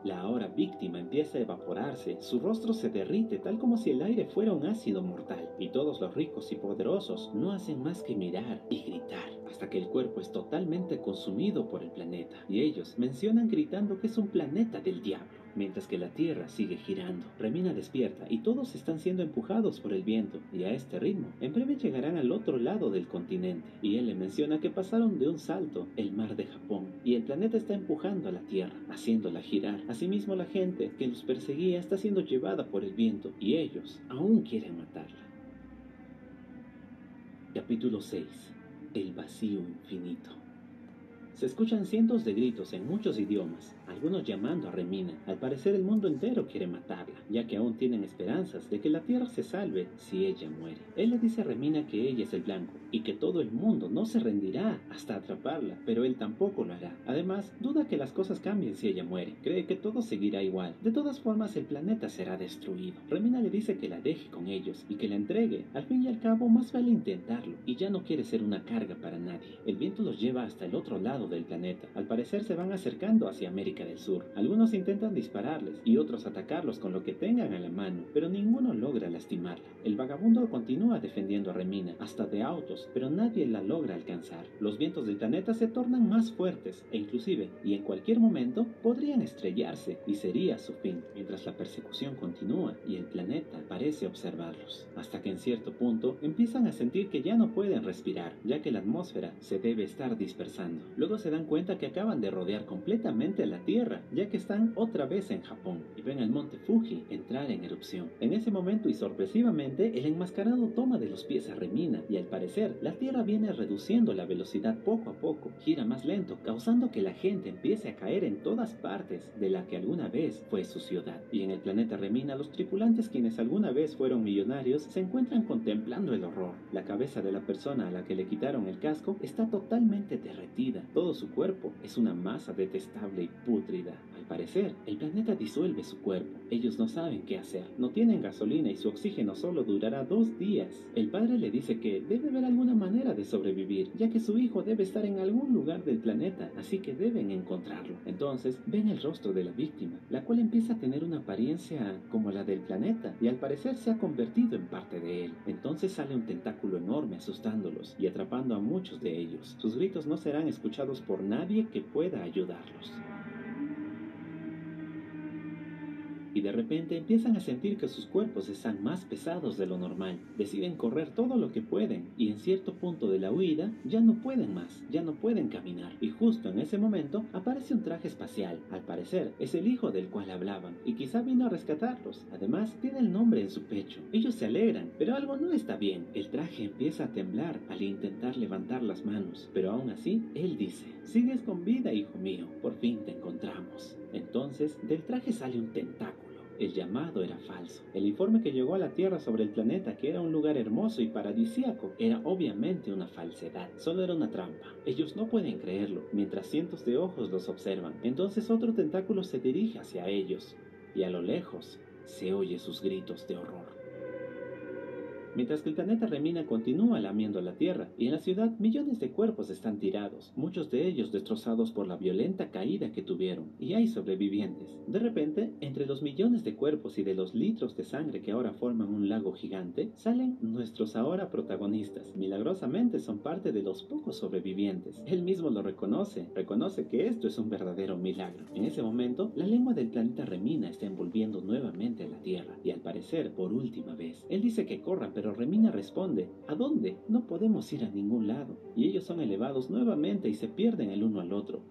la ahora víctima empieza a evaporarse, su rostro se derrite tal como si el aire fuera un ácido mortal, y todos los ricos y poderosos no hacen más que mirar y gritar, hasta que el cuerpo es totalmente consumido por el planeta, y ellos mencionan gritando que es un planeta del diablo mientras que la Tierra sigue girando. Remina despierta y todos están siendo empujados por el viento, y a este ritmo, en breve llegarán al otro lado del continente, y él le menciona que pasaron de un salto el mar de Japón, y el planeta está empujando a la Tierra, haciéndola girar. Asimismo la gente que los perseguía está siendo llevada por el viento, y ellos aún quieren matarla. Capítulo 6. El vacío infinito. Se escuchan cientos de gritos en muchos idiomas, algunos llamando a Remina. Al parecer el mundo entero quiere matarla, ya que aún tienen esperanzas de que la Tierra se salve si ella muere. Él le dice a Remina que ella es el blanco y que todo el mundo no se rendirá hasta atraparla, pero él tampoco lo hará. Además, duda que las cosas cambien si ella muere. Cree que todo seguirá igual. De todas formas, el planeta será destruido. Remina le dice que la deje con ellos y que la entregue. Al fin y al cabo, más vale intentarlo y ya no quiere ser una carga para nadie. El viento los lleva hasta el otro lado del planeta. Al parecer se van acercando hacia América del Sur. Algunos intentan dispararles y otros atacarlos con lo que tengan a la mano, pero ninguno logra lastimarla. El vagabundo continúa defendiendo a Remina, hasta de autos, pero nadie la logra alcanzar. Los vientos del planeta se tornan más fuertes e inclusive, y en cualquier momento, podrían estrellarse y sería su fin, mientras la persecución continúa y el planeta parece observarlos, hasta que en cierto punto empiezan a sentir que ya no pueden respirar, ya que la atmósfera se debe estar dispersando. Luego se dan cuenta que acaban de rodear completamente la Tierra, ya que están otra vez en Japón, y ven el monte Fuji entrar en erupción. En ese momento y sorpresivamente, el enmascarado toma de los pies a Remina, y al parecer, la Tierra viene reduciendo la velocidad poco a poco, gira más lento, causando que la gente empiece a caer en todas partes de la que alguna vez fue su ciudad. Y en el planeta Remina, los tripulantes quienes alguna vez fueron millonarios se encuentran contemplando el horror. La cabeza de la persona a la que le quitaron el casco está totalmente derretida. Todo su cuerpo es una masa detestable y pútrida. Al parecer, el planeta disuelve su cuerpo. Ellos no saben qué hacer. No tienen gasolina y su oxígeno solo durará dos días. El padre le dice que debe haber alguna manera de sobrevivir, ya que su hijo debe estar en algún lugar del planeta, así que deben encontrarlo. Entonces ven el rostro de la víctima, la cual empieza a tener una apariencia como la del planeta y al parecer se ha convertido en parte de él. Entonces sale un tentáculo enorme asustándolos y atrapando a muchos de ellos. Sus gritos no serán escuchados por nadie que pueda ayudarlos. Y de repente empiezan a sentir que sus cuerpos están más pesados de lo normal. Deciden correr todo lo que pueden y en cierto punto de la huida ya no pueden más, ya no pueden caminar. Y justo en ese momento aparece un traje espacial. Al parecer es el hijo del cual hablaban y quizá vino a rescatarlos. Además tiene el nombre en su pecho. Ellos se alegran, pero algo no está bien. El traje empieza a temblar al intentar levantar las manos, pero aún así él dice, sigues con vida hijo mío, por fin te encontramos. Entonces del traje sale un tentáculo el llamado era falso. El informe que llegó a la Tierra sobre el planeta, que era un lugar hermoso y paradisíaco, era obviamente una falsedad. Solo era una trampa. Ellos no pueden creerlo, mientras cientos de ojos los observan. Entonces otro tentáculo se dirige hacia ellos, y a lo lejos se oye sus gritos de horror. Mientras que el planeta Remina continúa lamiendo la Tierra, y en la ciudad millones de cuerpos están tirados, muchos de ellos destrozados por la violenta caída que tuvieron, y hay sobrevivientes. De repente, entre los millones de cuerpos y de los litros de sangre que ahora forman un lago gigante, salen nuestros ahora protagonistas. Milagrosamente son parte de los pocos sobrevivientes. Él mismo lo reconoce, reconoce que esto es un verdadero milagro. En ese momento, la lengua del planeta Remina está envolviendo nuevamente a la Tierra, y al parecer por última vez. Él dice que corra, pero Remina responde, ¿a dónde? No podemos ir a ningún lado. Y ellos son elevados nuevamente y se pierden el uno al otro.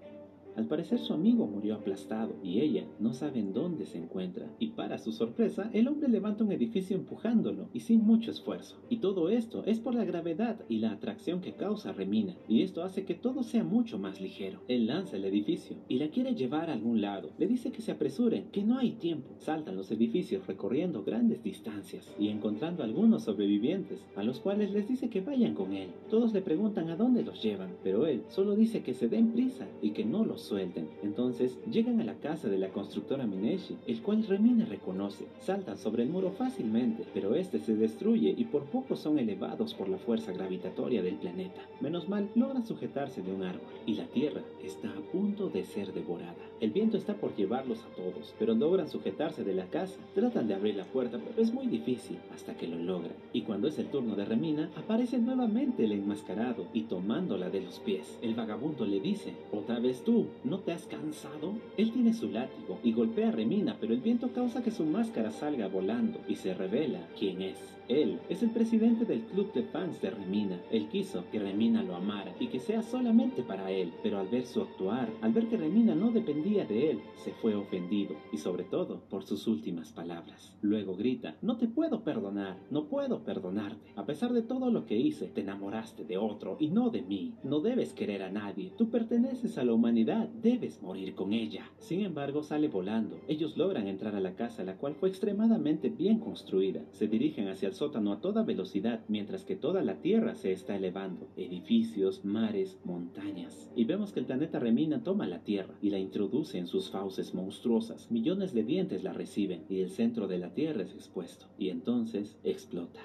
Al parecer su amigo murió aplastado y ella no sabe dónde se encuentra. Y para su sorpresa, el hombre levanta un edificio empujándolo y sin mucho esfuerzo. Y todo esto es por la gravedad y la atracción que causa Remina. Y esto hace que todo sea mucho más ligero. Él lanza el edificio y la quiere llevar a algún lado. Le dice que se apresuren, que no hay tiempo. Saltan los edificios recorriendo grandes distancias y encontrando algunos sobrevivientes, a los cuales les dice que vayan con él. Todos le preguntan a dónde los llevan, pero él solo dice que se den prisa y que no los suelten. Entonces llegan a la casa de la constructora Mineshi, el cual Remina reconoce. Saltan sobre el muro fácilmente, pero este se destruye y por poco son elevados por la fuerza gravitatoria del planeta. Menos mal, logran sujetarse de un árbol y la Tierra está a punto de ser devorada. El viento está por llevarlos a todos, pero logran sujetarse de la casa. Tratan de abrir la puerta, pero es muy difícil hasta que lo logran. Y cuando es el turno de Remina, aparece nuevamente el enmascarado y tomándola de los pies. El vagabundo le dice, otra vez tú, ¿No te has cansado? Él tiene su látigo y golpea a Remina, pero el viento causa que su máscara salga volando y se revela quién es. Él es el presidente del club de fans de Remina. Él quiso que Remina lo amara y que sea solamente para él, pero al ver su actuar, al ver que Remina no dependía de él, se fue ofendido y sobre todo por sus últimas palabras. Luego grita, no te puedo perdonar, no puedo perdonarte. A pesar de todo lo que hice, te enamoraste de otro y no de mí. No debes querer a nadie, tú perteneces a la humanidad, debes morir con ella. Sin embargo, sale volando. Ellos logran entrar a la casa, la cual fue extremadamente bien construida. Se dirigen hacia el sótano a toda velocidad, mientras que toda la Tierra se está elevando. Edificios, mares, montañas. Y vemos que el planeta Remina toma la Tierra y la introduce en sus fauces monstruosas. Millones de dientes la reciben y el centro de la Tierra es expuesto. Y entonces explota.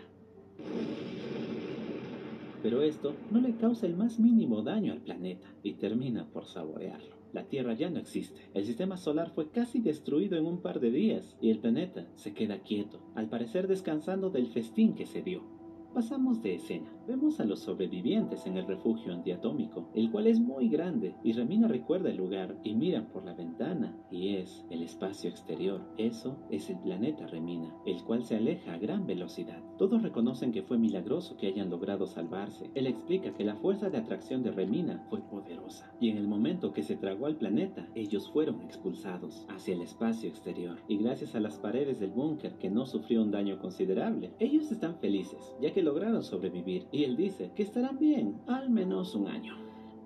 Pero esto no le causa el más mínimo daño al planeta y termina por saborearlo. La Tierra ya no existe. El sistema solar fue casi destruido en un par de días y el planeta se queda quieto, al parecer descansando del festín que se dio. Pasamos de escena. Vemos a los sobrevivientes en el refugio antiatómico, el cual es muy grande, y Remina recuerda el lugar y miran por la ventana, y es el espacio exterior. Eso es el planeta Remina, el cual se aleja a gran velocidad. Todos reconocen que fue milagroso que hayan logrado salvarse. Él explica que la fuerza de atracción de Remina fue poderosa, y en el momento que se tragó al planeta, ellos fueron expulsados hacia el espacio exterior. Y gracias a las paredes del búnker que no sufrió un daño considerable, ellos están felices, ya que lograron sobrevivir y él dice que estarán bien al menos un año.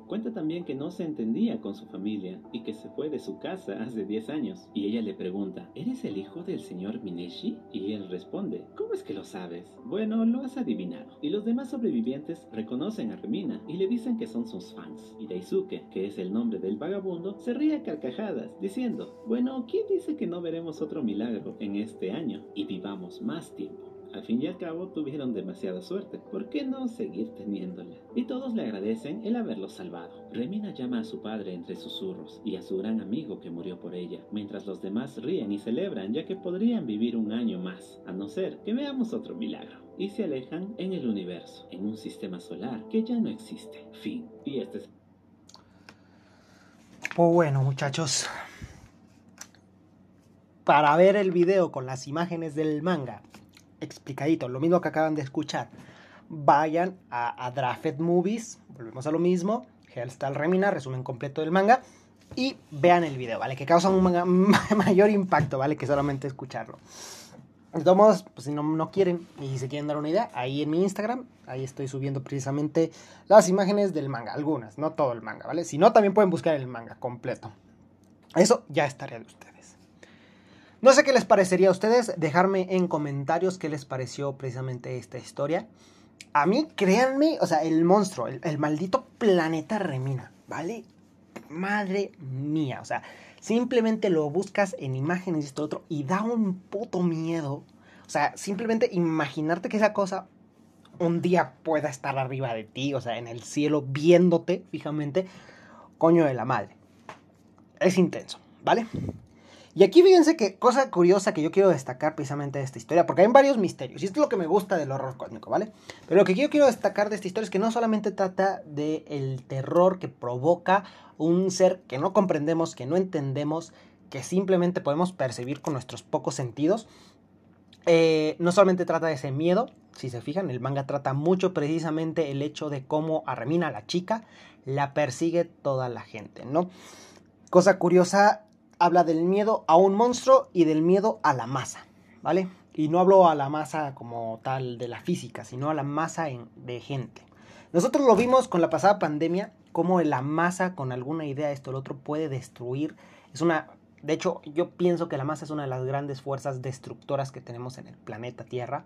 Cuenta también que no se entendía con su familia y que se fue de su casa hace 10 años. Y ella le pregunta, ¿eres el hijo del señor Mineshi? Y él responde, ¿cómo es que lo sabes? Bueno, lo has adivinado. Y los demás sobrevivientes reconocen a Remina y le dicen que son sus fans. Y Daisuke, que es el nombre del vagabundo, se ríe a carcajadas, diciendo, bueno, ¿quién dice que no veremos otro milagro en este año y vivamos más tiempo? Al fin y al cabo tuvieron demasiada suerte, ¿por qué no seguir teniéndola? Y todos le agradecen el haberlos salvado. Remina llama a su padre entre susurros y a su gran amigo que murió por ella, mientras los demás ríen y celebran ya que podrían vivir un año más, a no ser que veamos otro milagro. Y se alejan en el universo, en un sistema solar que ya no existe. Fin. Y este es...
Pues bueno, muchachos. Para ver el video con las imágenes del manga explicadito, lo mismo que acaban de escuchar, vayan a, a Drafted Movies, volvemos a lo mismo, Hellstyle Remina, resumen completo del manga, y vean el video, ¿vale? Que causa un (laughs) mayor impacto, ¿vale? Que solamente escucharlo. De todos modos, pues si no, no quieren y se quieren dar una idea, ahí en mi Instagram, ahí estoy subiendo precisamente las imágenes del manga, algunas, no todo el manga, ¿vale? Si no, también pueden buscar el manga completo. Eso ya es tarea de ustedes. No sé qué les parecería a ustedes, dejarme en comentarios qué les pareció precisamente esta historia. A mí, créanme, o sea, el monstruo, el, maldito planeta Remina, ¿vale? Madre mía, o sea, simplemente lo buscas en imágenes y esto otro y da un puto miedo. O sea, simplemente imaginarte que esa cosa un día pueda estar arriba de ti, o sea, en el cielo, viéndote fijamente, coño de la madre. Es intenso, ¿vale? Y aquí fíjense que cosa curiosa que yo quiero destacar precisamente de esta historia, porque hay varios misterios, y esto es lo que me gusta del horror cósmico, ¿vale? Pero lo que yo quiero destacar de esta historia es que no solamente trata del el terror que provoca un ser que no comprendemos, que no entendemos, que simplemente podemos percibir con nuestros pocos sentidos, eh, no solamente trata de ese miedo, si se fijan, el manga trata mucho precisamente el hecho de cómo a Remina, la chica, la persigue toda la gente, ¿no? Cosa curiosa, habla del miedo a un monstruo y del miedo a la masa, ¿vale? Y no hablo a la masa como tal de la física, sino a la masa de gente. Nosotros lo vimos con la pasada pandemia, cómo la masa con alguna idea, esto o lo otro, puede destruir. Es una. De hecho, yo pienso que la masa es una de las grandes fuerzas destructoras que tenemos en el planeta Tierra.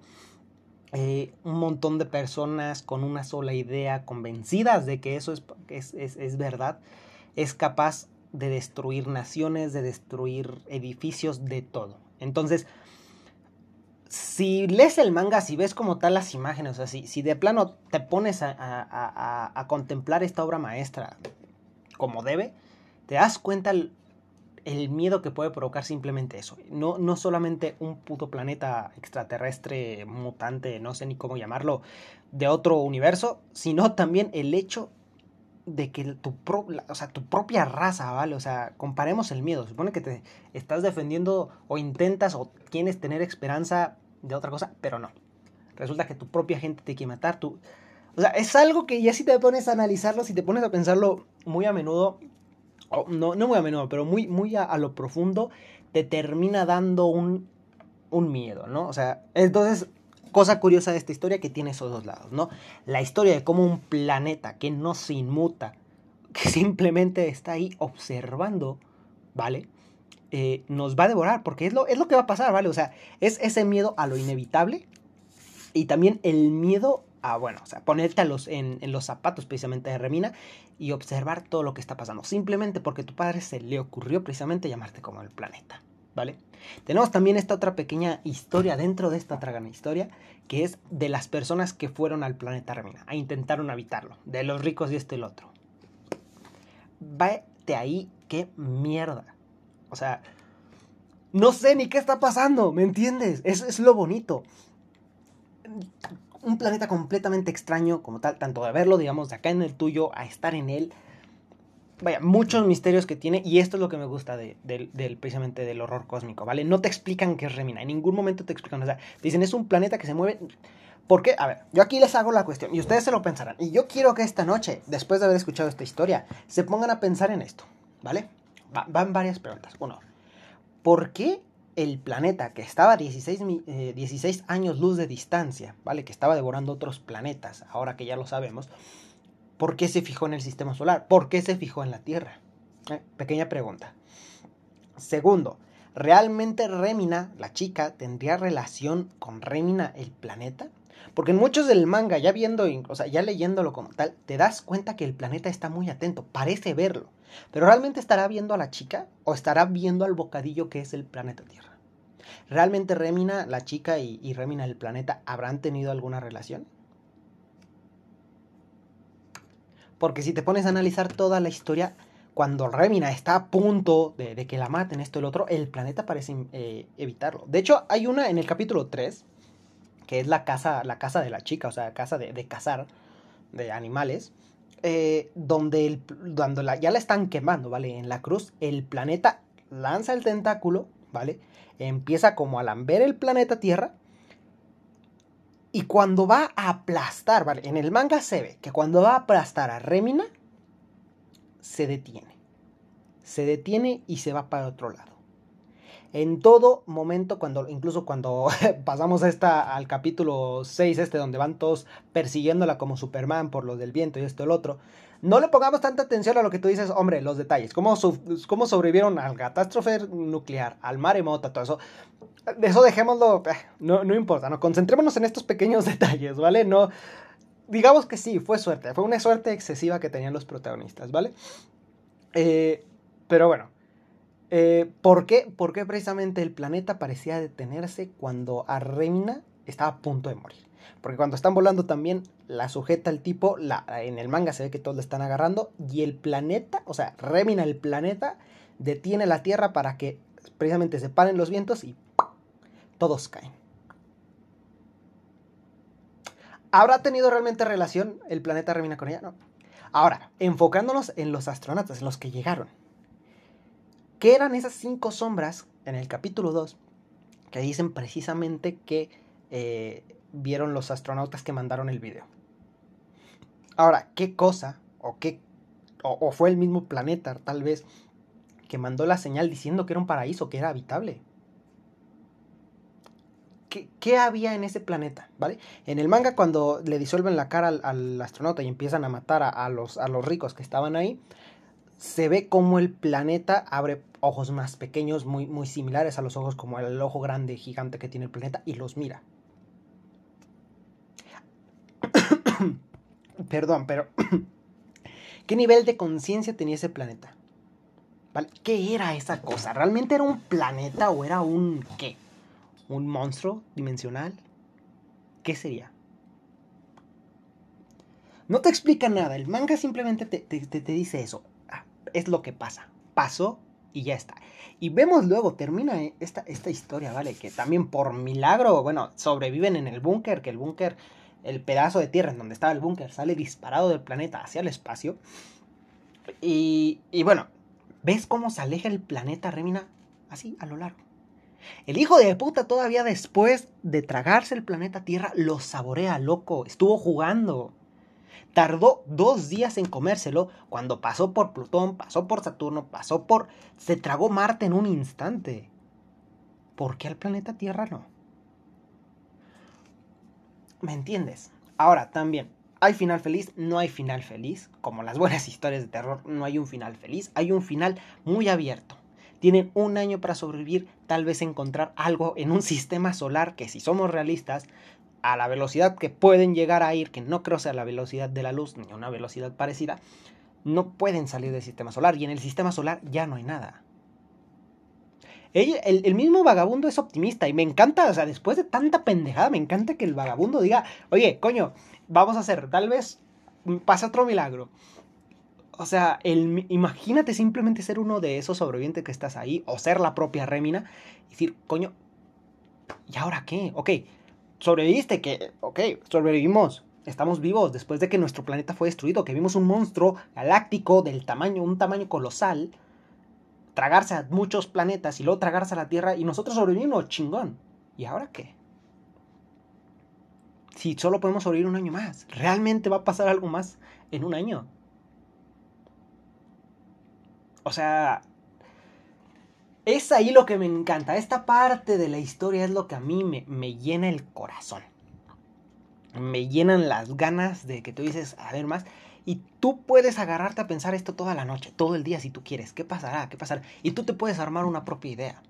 Eh, un montón de personas con una sola idea, convencidas de que eso es, es, es, es verdad, es capaz de destruir naciones, de destruir edificios, de todo. Entonces, si lees el manga, si ves como tal las imágenes, o sea, si, si de plano te pones a, a, a, contemplar esta obra maestra como debe, te das cuenta el, el, miedo que puede provocar simplemente eso. No, no solamente un puto planeta extraterrestre, mutante, no sé ni cómo llamarlo, de otro universo, sino también el hecho de que tu, o sea, tu propia raza, ¿vale? O sea, comparemos el miedo. Supone que te estás defendiendo o intentas o tienes tener esperanza de otra cosa, pero no. Resulta que tu propia gente te quiere matar. Tú... O sea, es algo que ya si te pones a analizarlo, si te pones a pensarlo muy a menudo, no, no muy a menudo, pero muy, muy a, lo profundo, te termina dando un, un miedo, ¿no? O sea, entonces cosa curiosa de esta historia que tiene esos dos lados, ¿no? La historia de cómo un planeta que no se inmuta, (laughs) que simplemente está ahí observando, ¿vale? Eh, nos va a devorar, porque es lo, es lo que va a pasar, ¿vale? O sea, es ese miedo a lo inevitable y también el miedo a, bueno, o sea, ponerte a en, en, los zapatos precisamente de Remina y observar todo lo que está pasando, simplemente porque tu padre se le ocurrió precisamente llamarte como el planeta, ¿vale? Tenemos también esta otra pequeña historia dentro de esta otra gran historia, que es de las personas que fueron al planeta Remina, a intentaron habitarlo, de los ricos y este y el otro. Vete ahí, qué mierda. O sea, no sé ni qué está pasando, ¿me entiendes? Eso es lo bonito. Un planeta completamente extraño como tal, tanto de verlo, digamos, de acá en el tuyo, a estar en él vaya, muchos misterios que tiene y esto es lo que me gusta de, del precisamente del horror cósmico, ¿vale? No te explican qué es Remina, en ningún momento te explican, o sea, dicen es un planeta que se mueve... ¿Por qué? A ver, yo aquí les hago la cuestión y ustedes se lo pensarán. Y yo quiero que esta noche, después de haber escuchado esta historia, se pongan a pensar en esto, ¿vale? van varias preguntas. Uno, ¿por qué el planeta que estaba a 16, 16 eh, años luz de distancia, ¿vale? Que estaba devorando otros planetas, ahora que ya lo sabemos, ¿Por qué se fijó en el sistema solar? ¿Por qué se fijó en la Tierra? Eh, pequeña pregunta. Segundo, ¿realmente Remina, la chica, tendría relación con Remina, el planeta? Porque en muchos del manga, ya viendo, o sea, ya leyéndolo como tal, te das cuenta que el planeta está muy atento, parece verlo. Pero ¿realmente estará viendo a la chica o estará viendo al bocadillo que es el planeta Tierra? ¿Realmente Remina, la chica, y, y Remina, el planeta, habrán tenido alguna relación? Porque si te pones a analizar toda la historia, cuando Remina está a punto de, que la maten, esto y lo otro, el planeta parece eh, evitarlo. De hecho, hay una en el capítulo 3, que es la casa, la casa de la chica, o sea, la casa de, cazar de animales, eh, donde, el, ya la están quemando, ¿vale? En la cruz, el planeta lanza el tentáculo, ¿vale? Empieza como a lamber el planeta Tierra y cuando va a aplastar, ¿vale? En el manga se ve que cuando va a aplastar a Remina, se detiene. Se detiene y se va para otro lado. En todo momento, cuando, incluso cuando (laughs) pasamos esta, al capítulo 6, este, donde van todos persiguiéndola como Superman por lo del viento y esto el otro, no le pongamos tanta atención a lo que tú dices, hombre, los detalles, cómo, cómo sobrevivieron al catástrofe nuclear, al maremoto, todo eso de eso dejémoslo, eh, no, no importa, no concentrémonos en estos pequeños (laughs) detalles, ¿vale? No, digamos que sí, fue suerte, fue una suerte excesiva que tenían los protagonistas, ¿vale? Eh, pero bueno, eh, ¿por, qué, ¿por, qué, precisamente el planeta parecía detenerse cuando a Remina estaba a punto de morir? Porque cuando están volando también la sujeta el tipo, la, en el manga se ve que todos la están agarrando y el planeta, o sea, Remina el planeta, detiene la Tierra para que precisamente se paren los vientos y todos caen. ¿Habrá tenido realmente relación el planeta Remina con ella? No. Ahora, enfocándonos en los astronautas, los que llegaron. ¿Qué eran esas cinco sombras en el capítulo 2 que dicen precisamente que eh, vieron los astronautas que mandaron el video? Ahora, ¿qué cosa o qué o fue el mismo planeta tal vez que mandó la señal diciendo que era un paraíso, que era habitable? ¿qué, había en ese planeta? ¿Vale? En el manga, cuando le disuelven la cara al, astronauta y empiezan a matar a, los, a los ricos que estaban ahí, se ve como el planeta abre ojos más pequeños, muy, muy similares a los ojos como el ojo grande gigante que tiene el planeta, y los mira. Perdón, pero (clears throat) ¿qué nivel de conciencia tenía ese planeta? ¿Qué era esa cosa? ¿Realmente era un planeta o era un qué? ¿Un monstruo dimensional? ¿Qué sería? No te explica nada, el manga simplemente te, dice eso. Ah, es lo que pasa. Pasó y ya está. Y vemos luego, termina esta, esta historia, ¿vale? Que también por milagro, bueno, sobreviven en el búnker, que el búnker, el pedazo de tierra en donde estaba el búnker, sale disparado del planeta hacia el espacio. Y, y bueno, ¿ves cómo se aleja el planeta Remina? Así, a lo largo. El hijo de puta todavía después de tragarse el planeta Tierra lo saborea, loco. Estuvo jugando. Tardó dos días en comérselo cuando pasó por Plutón, pasó por Saturno, pasó por... Se tragó Marte en un instante. ¿Por qué al planeta Tierra no? ¿Me entiendes? Ahora, también, ¿hay final feliz? No hay final feliz. Como las buenas (laughs) historias de terror, no hay un final feliz. Hay un final muy abierto. Tienen un año para sobrevivir, tal vez encontrar algo en un (laughs) sistema solar que si somos realistas, a la velocidad que pueden llegar a ir, que no creo sea la velocidad de la luz ni una velocidad parecida, no pueden salir del sistema solar y en el sistema solar ya no hay nada. El, mismo vagabundo es optimista y me encanta, o sea, después de tanta pendejada, me encanta que el vagabundo diga, oye, coño, vamos a hacer, tal vez pasa otro milagro. O sea, el, imagínate simplemente ser uno de esos sobrevivientes que estás ahí, o ser la propia Rémina, y decir, coño, ¿y ahora qué? Ok, sobreviviste, que, ok, sobrevivimos, estamos vivos después de que nuestro planeta fue destruido, que vimos un monstruo galáctico del tamaño, un tamaño colosal, tragarse a muchos planetas y luego tragarse a la Tierra y nosotros sobrevivimos, chingón. ¿Y ahora qué? Si solo podemos sobrevivir un año más, ¿realmente va a pasar algo más en un año? O sea, es ahí lo que me encanta. Esta parte de la historia es lo que a mí me, me, llena el corazón. Me llenan las ganas de que tú dices, a ver más. Y tú puedes agarrarte a pensar esto toda la noche, todo el día si tú quieres. ¿Qué pasará? ¿Qué pasará? Y tú te puedes armar una propia idea.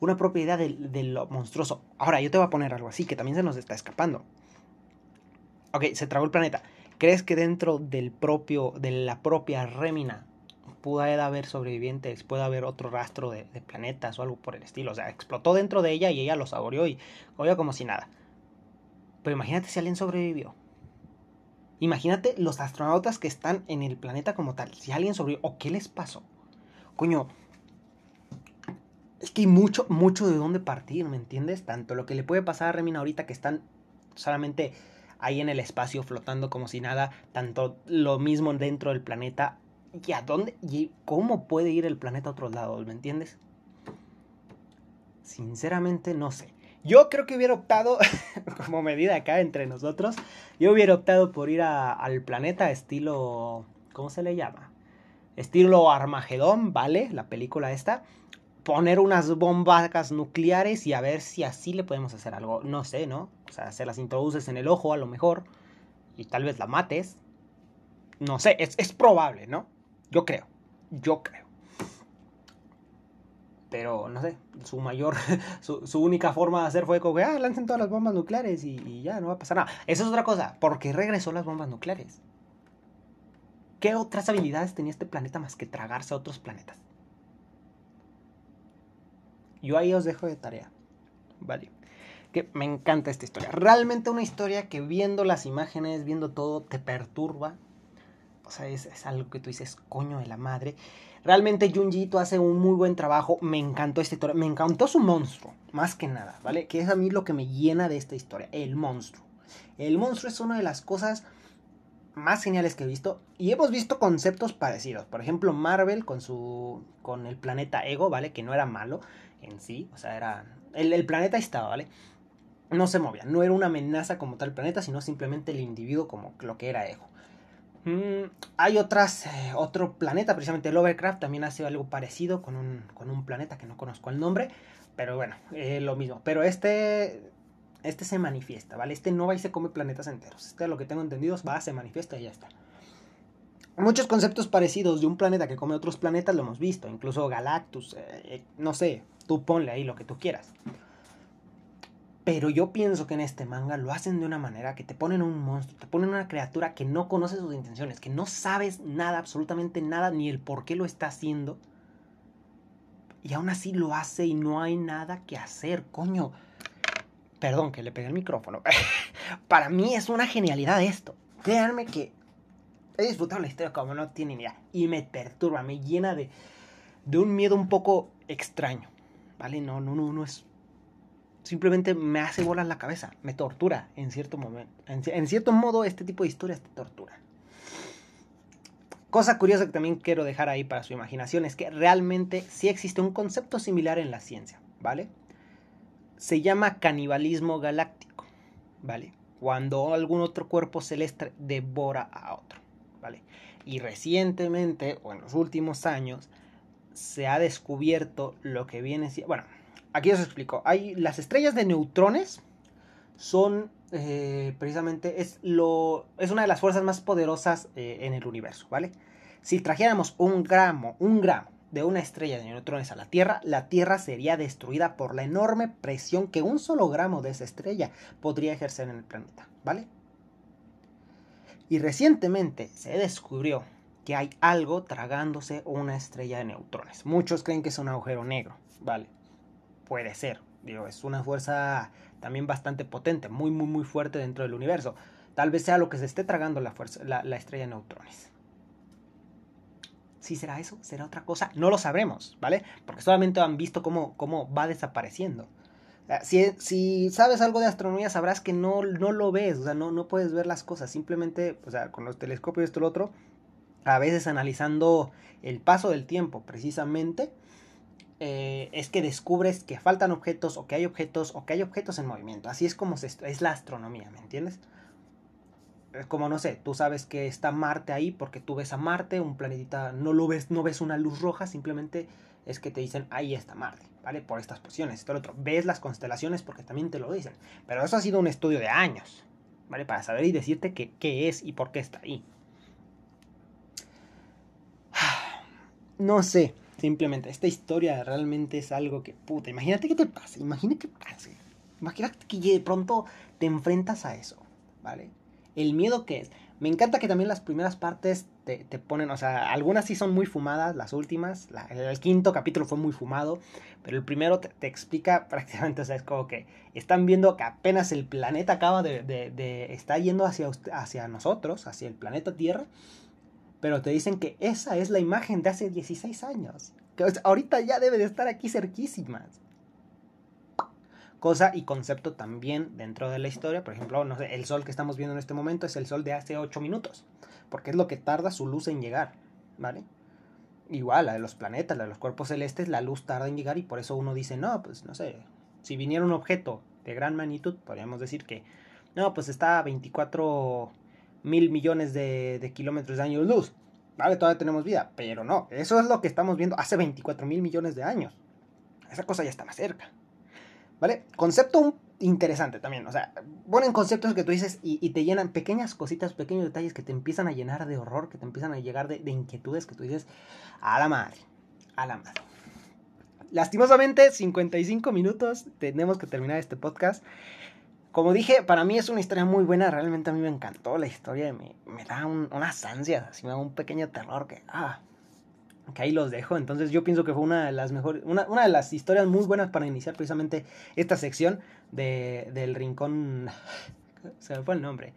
Una propia idea de, lo monstruoso. Ahora, yo te voy a poner algo así que también se nos está escapando. Ok, se tragó el planeta. ¿Crees que dentro del propio, de la propia rémina puede haber sobrevivientes, puede haber otro rastro de, planetas o algo por el estilo. O sea, explotó dentro de ella y ella lo saboreó y oye como si nada. Pero imagínate si alguien sobrevivió. Imagínate los astronautas que están en el planeta como tal. Si alguien sobrevivió, ¿o qué les pasó? Coño, es que hay mucho, mucho de dónde partir, ¿me entiendes? Tanto lo que le puede pasar a Remina ahorita que están solamente ahí en el espacio flotando como si nada, tanto lo mismo dentro del planeta y a dónde y cómo puede ir el planeta a otros lados, ¿me entiendes? Sinceramente no sé. Yo creo que hubiera optado, (laughs) como medida acá entre nosotros, yo hubiera optado por ir al planeta estilo, ¿cómo se le llama? Estilo Armagedón, ¿vale? La película esta. Poner unas bombas nucleares y a ver si así le podemos hacer algo. No sé, ¿no? O sea, se las introduces en el ojo a lo mejor y tal vez la mates. No sé, es, es probable, ¿no? Yo creo, yo creo. Pero no sé, su mayor, (laughs) su, su, única forma de hacer fue como que, ah, lancen todas las bombas nucleares y, y, ya, no va a pasar nada. Esa es otra cosa, porque regresó las bombas nucleares. ¿Qué otras habilidades tenía este planeta más que tragarse a otros planetas? Yo ahí os dejo de tarea. Vale. Que me encanta esta historia. Realmente una historia que viendo las imágenes, viendo todo, te perturba, o sea, es, es, algo que tú dices, coño de la madre. Realmente Junjito hace un muy buen trabajo. Me encantó esta historia. Me encantó su monstruo, más que nada, ¿vale? Que es a mí lo que me llena de esta historia, el monstruo. El monstruo es una de las cosas más geniales que he visto. Y hemos visto conceptos parecidos. Por ejemplo, Marvel con su. con el planeta Ego, ¿vale? Que no era malo en sí. O sea, era. El, el planeta estaba, ¿vale? No se movía. No era una amenaza como tal planeta, sino simplemente el individuo como lo que era Ego. Mm, hay otras, eh, otro planeta, precisamente Lovecraft también hace algo parecido con un, con un planeta que no conozco el nombre, pero bueno, eh, lo mismo. Pero este, este se manifiesta, ¿vale? Este no va y se come planetas enteros. Este, lo que tengo entendido, va, se manifiesta y ya está. Muchos conceptos parecidos de un planeta que come otros planetas lo hemos visto, incluso Galactus, eh, no sé, tú ponle ahí lo que tú quieras. Pero yo pienso que en este manga lo hacen de una manera que te ponen un monstruo, te ponen una criatura que no conoce sus intenciones, que no sabes nada, absolutamente nada, ni el por qué lo está haciendo. Y aún así lo hace y no hay nada que hacer, coño. Perdón que le pegué el micrófono. (laughs) Para mí es una genialidad esto. Créanme que he disfrutado la historia como no tienen idea. Y me perturba, me llena de, de un miedo un poco extraño. ¿Vale? No, no, no, no es simplemente me hace volar la cabeza, me tortura en cierto momento. En, en, cierto modo, este tipo de historias te tortura. cosa curiosa que también quiero dejar ahí para su imaginación es que realmente sí existe un concepto similar en la ciencia, ¿vale? Se llama canibalismo galáctico, ¿vale? Cuando algún otro cuerpo celeste devora a otro, ¿vale? Y recientemente, o en los últimos años, se ha descubierto lo que viene... Bueno, aquí os explico. Hay las estrellas de neutrones son eh, precisamente es lo es una de las fuerzas más poderosas eh, en el universo, ¿vale? Si trajéramos un gramo, un gramo de una estrella de neutrones a la Tierra, la Tierra sería destruida por la enorme presión que un solo gramo de esa estrella podría ejercer en el planeta, ¿vale? Y recientemente se descubrió que hay algo tragándose una estrella de neutrones. Muchos creen que es un agujero negro, ¿vale? Puede ser, digo, es una fuerza también bastante potente, muy, muy, muy fuerte dentro del universo. Tal vez sea lo que se esté tragando la, fuerza, la, estrella de neutrones. ¿Sí será eso? ¿Será otra cosa? No lo sabremos, ¿vale? Porque solamente han visto cómo, cómo va desapareciendo. Si, si, sabes algo de astronomía, sabrás que no, no lo ves, o sea, no, no puedes ver las cosas. Simplemente, o sea, con los telescopios esto y lo otro, a veces analizando el paso del tiempo, precisamente, eh, es que descubres que faltan objetos o que hay objetos o que hay objetos en movimiento. Así es como es la astronomía, ¿me entiendes? Es como, no sé, tú sabes que está Marte ahí porque tú ves a Marte, un planetita, no lo ves, no ves una luz roja, simplemente es que te dicen ahí está Marte, ¿vale? Por estas posiciones, esto otro. Ves las constelaciones porque también te lo dicen. Pero eso ha sido un estudio de años, ¿vale? Para saber y decirte qué es y por qué está ahí. No sé, Simplemente, esta historia realmente es algo que, puta, imagínate que te pase, imagínate que pase. Imagínate que de pronto te enfrentas a eso, ¿vale? El miedo que es. Me encanta que también las primeras partes te, ponen, o sea, algunas sí son muy fumadas, las últimas, el, quinto capítulo fue muy fumado, pero el primero te, explica (laughs) prácticamente, o sea, es como que están viendo que apenas el planeta acaba de, de, de está yendo hacia, hacia nosotros, hacia el planeta Tierra, pero te dicen que esa es la imagen de hace 16 años. Que ahorita ya debe de estar aquí cerquísimas. Cosa y concepto también dentro de la historia. Por ejemplo, no sé, el sol que estamos viendo en este momento es el sol de hace 8 minutos. Porque es lo que tarda su luz en llegar. ¿Vale? Igual, la de los planetas, la de los cuerpos celestes, la luz tarda en llegar y por eso uno dice, no, pues no sé, si viniera un objeto de gran magnitud, podríamos decir que, no, pues está a 24 mil millones de, kilómetros de años luz. Vale, todavía tenemos vida, pero no, eso es lo que estamos viendo hace 24 mil millones de años. Esa cosa ya está más cerca. ¿Vale? Concepto interesante también. O sea, ponen conceptos que tú dices y, te llenan pequeñas cositas, pequeños detalles que te empiezan a llenar de horror, que te empiezan a llegar de, de inquietudes que tú dices, a la madre, a la madre. Lastimosamente, 55 minutos, tenemos que terminar este podcast. Como dije, para mí es una historia muy buena, realmente a mí me encantó la historia, me, me da unas ansias, así me da un pequeño terror que, ah, que ahí los dejo. Entonces yo pienso que fue una de las mejores, una, de las historias muy buenas para iniciar precisamente esta sección de, del rincón, (laughs) se me fue el nombre,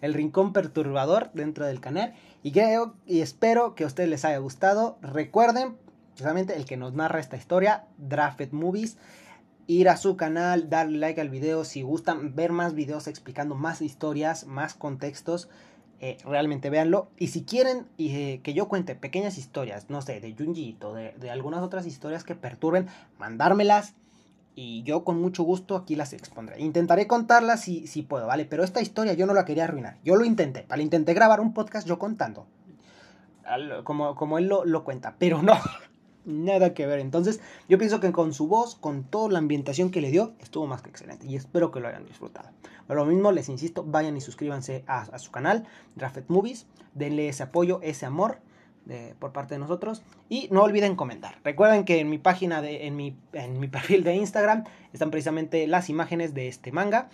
el rincón perturbador dentro del canal. Y creo y espero que a ustedes les haya gustado. Recuerden, precisamente el que nos narra esta historia, Drafted Movies ir a su canal, darle like al video si gustan ver más videos explicando más historias, más contextos. Eh, realmente véanlo. Y si quieren eh, que yo cuente pequeñas historias, no sé, de Junjito, de, de algunas otras historias que perturben, mandármelas. Y yo con mucho gusto aquí las expondré. Intentaré contarlas si, si puedo, ¿vale? Pero esta historia yo no la quería arruinar. Yo lo intenté, ¿vale? Intenté grabar un podcast yo contando. Como, como él lo, lo cuenta, pero no nada que ver. Entonces, yo pienso que con su voz, con toda la ambientación que le dio, estuvo más que excelente. Y espero que lo hayan disfrutado. Pero lo mismo, les insisto, vayan y suscríbanse a, su canal, Drafted Movies. Denle ese apoyo, ese amor por parte de nosotros. Y no olviden comentar. Recuerden que en mi página, de, en, mi, en mi (laughs) perfil de Instagram, están precisamente las imágenes de este manga.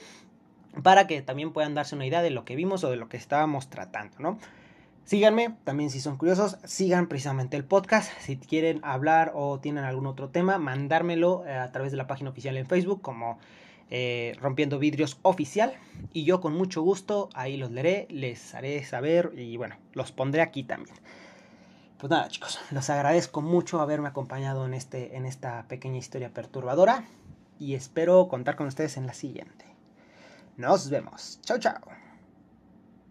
Para que también puedan darse una idea de lo que vimos o de lo que estábamos tratando, ¿no? Síganme, también si son curiosos, sigan precisamente el podcast. Si quieren hablar o tienen algún otro tema, mandármelo eh, a través de la página oficial en Facebook como eh, Rompiendo Vidrios Oficial. Y yo con mucho gusto ahí los leeré, les haré saber y bueno, los pondré aquí también. Pues nada chicos, los agradezco mucho haberme acompañado en, este, en esta pequeña historia perturbadora y espero contar con ustedes en la siguiente. Nos vemos. Chao, chao.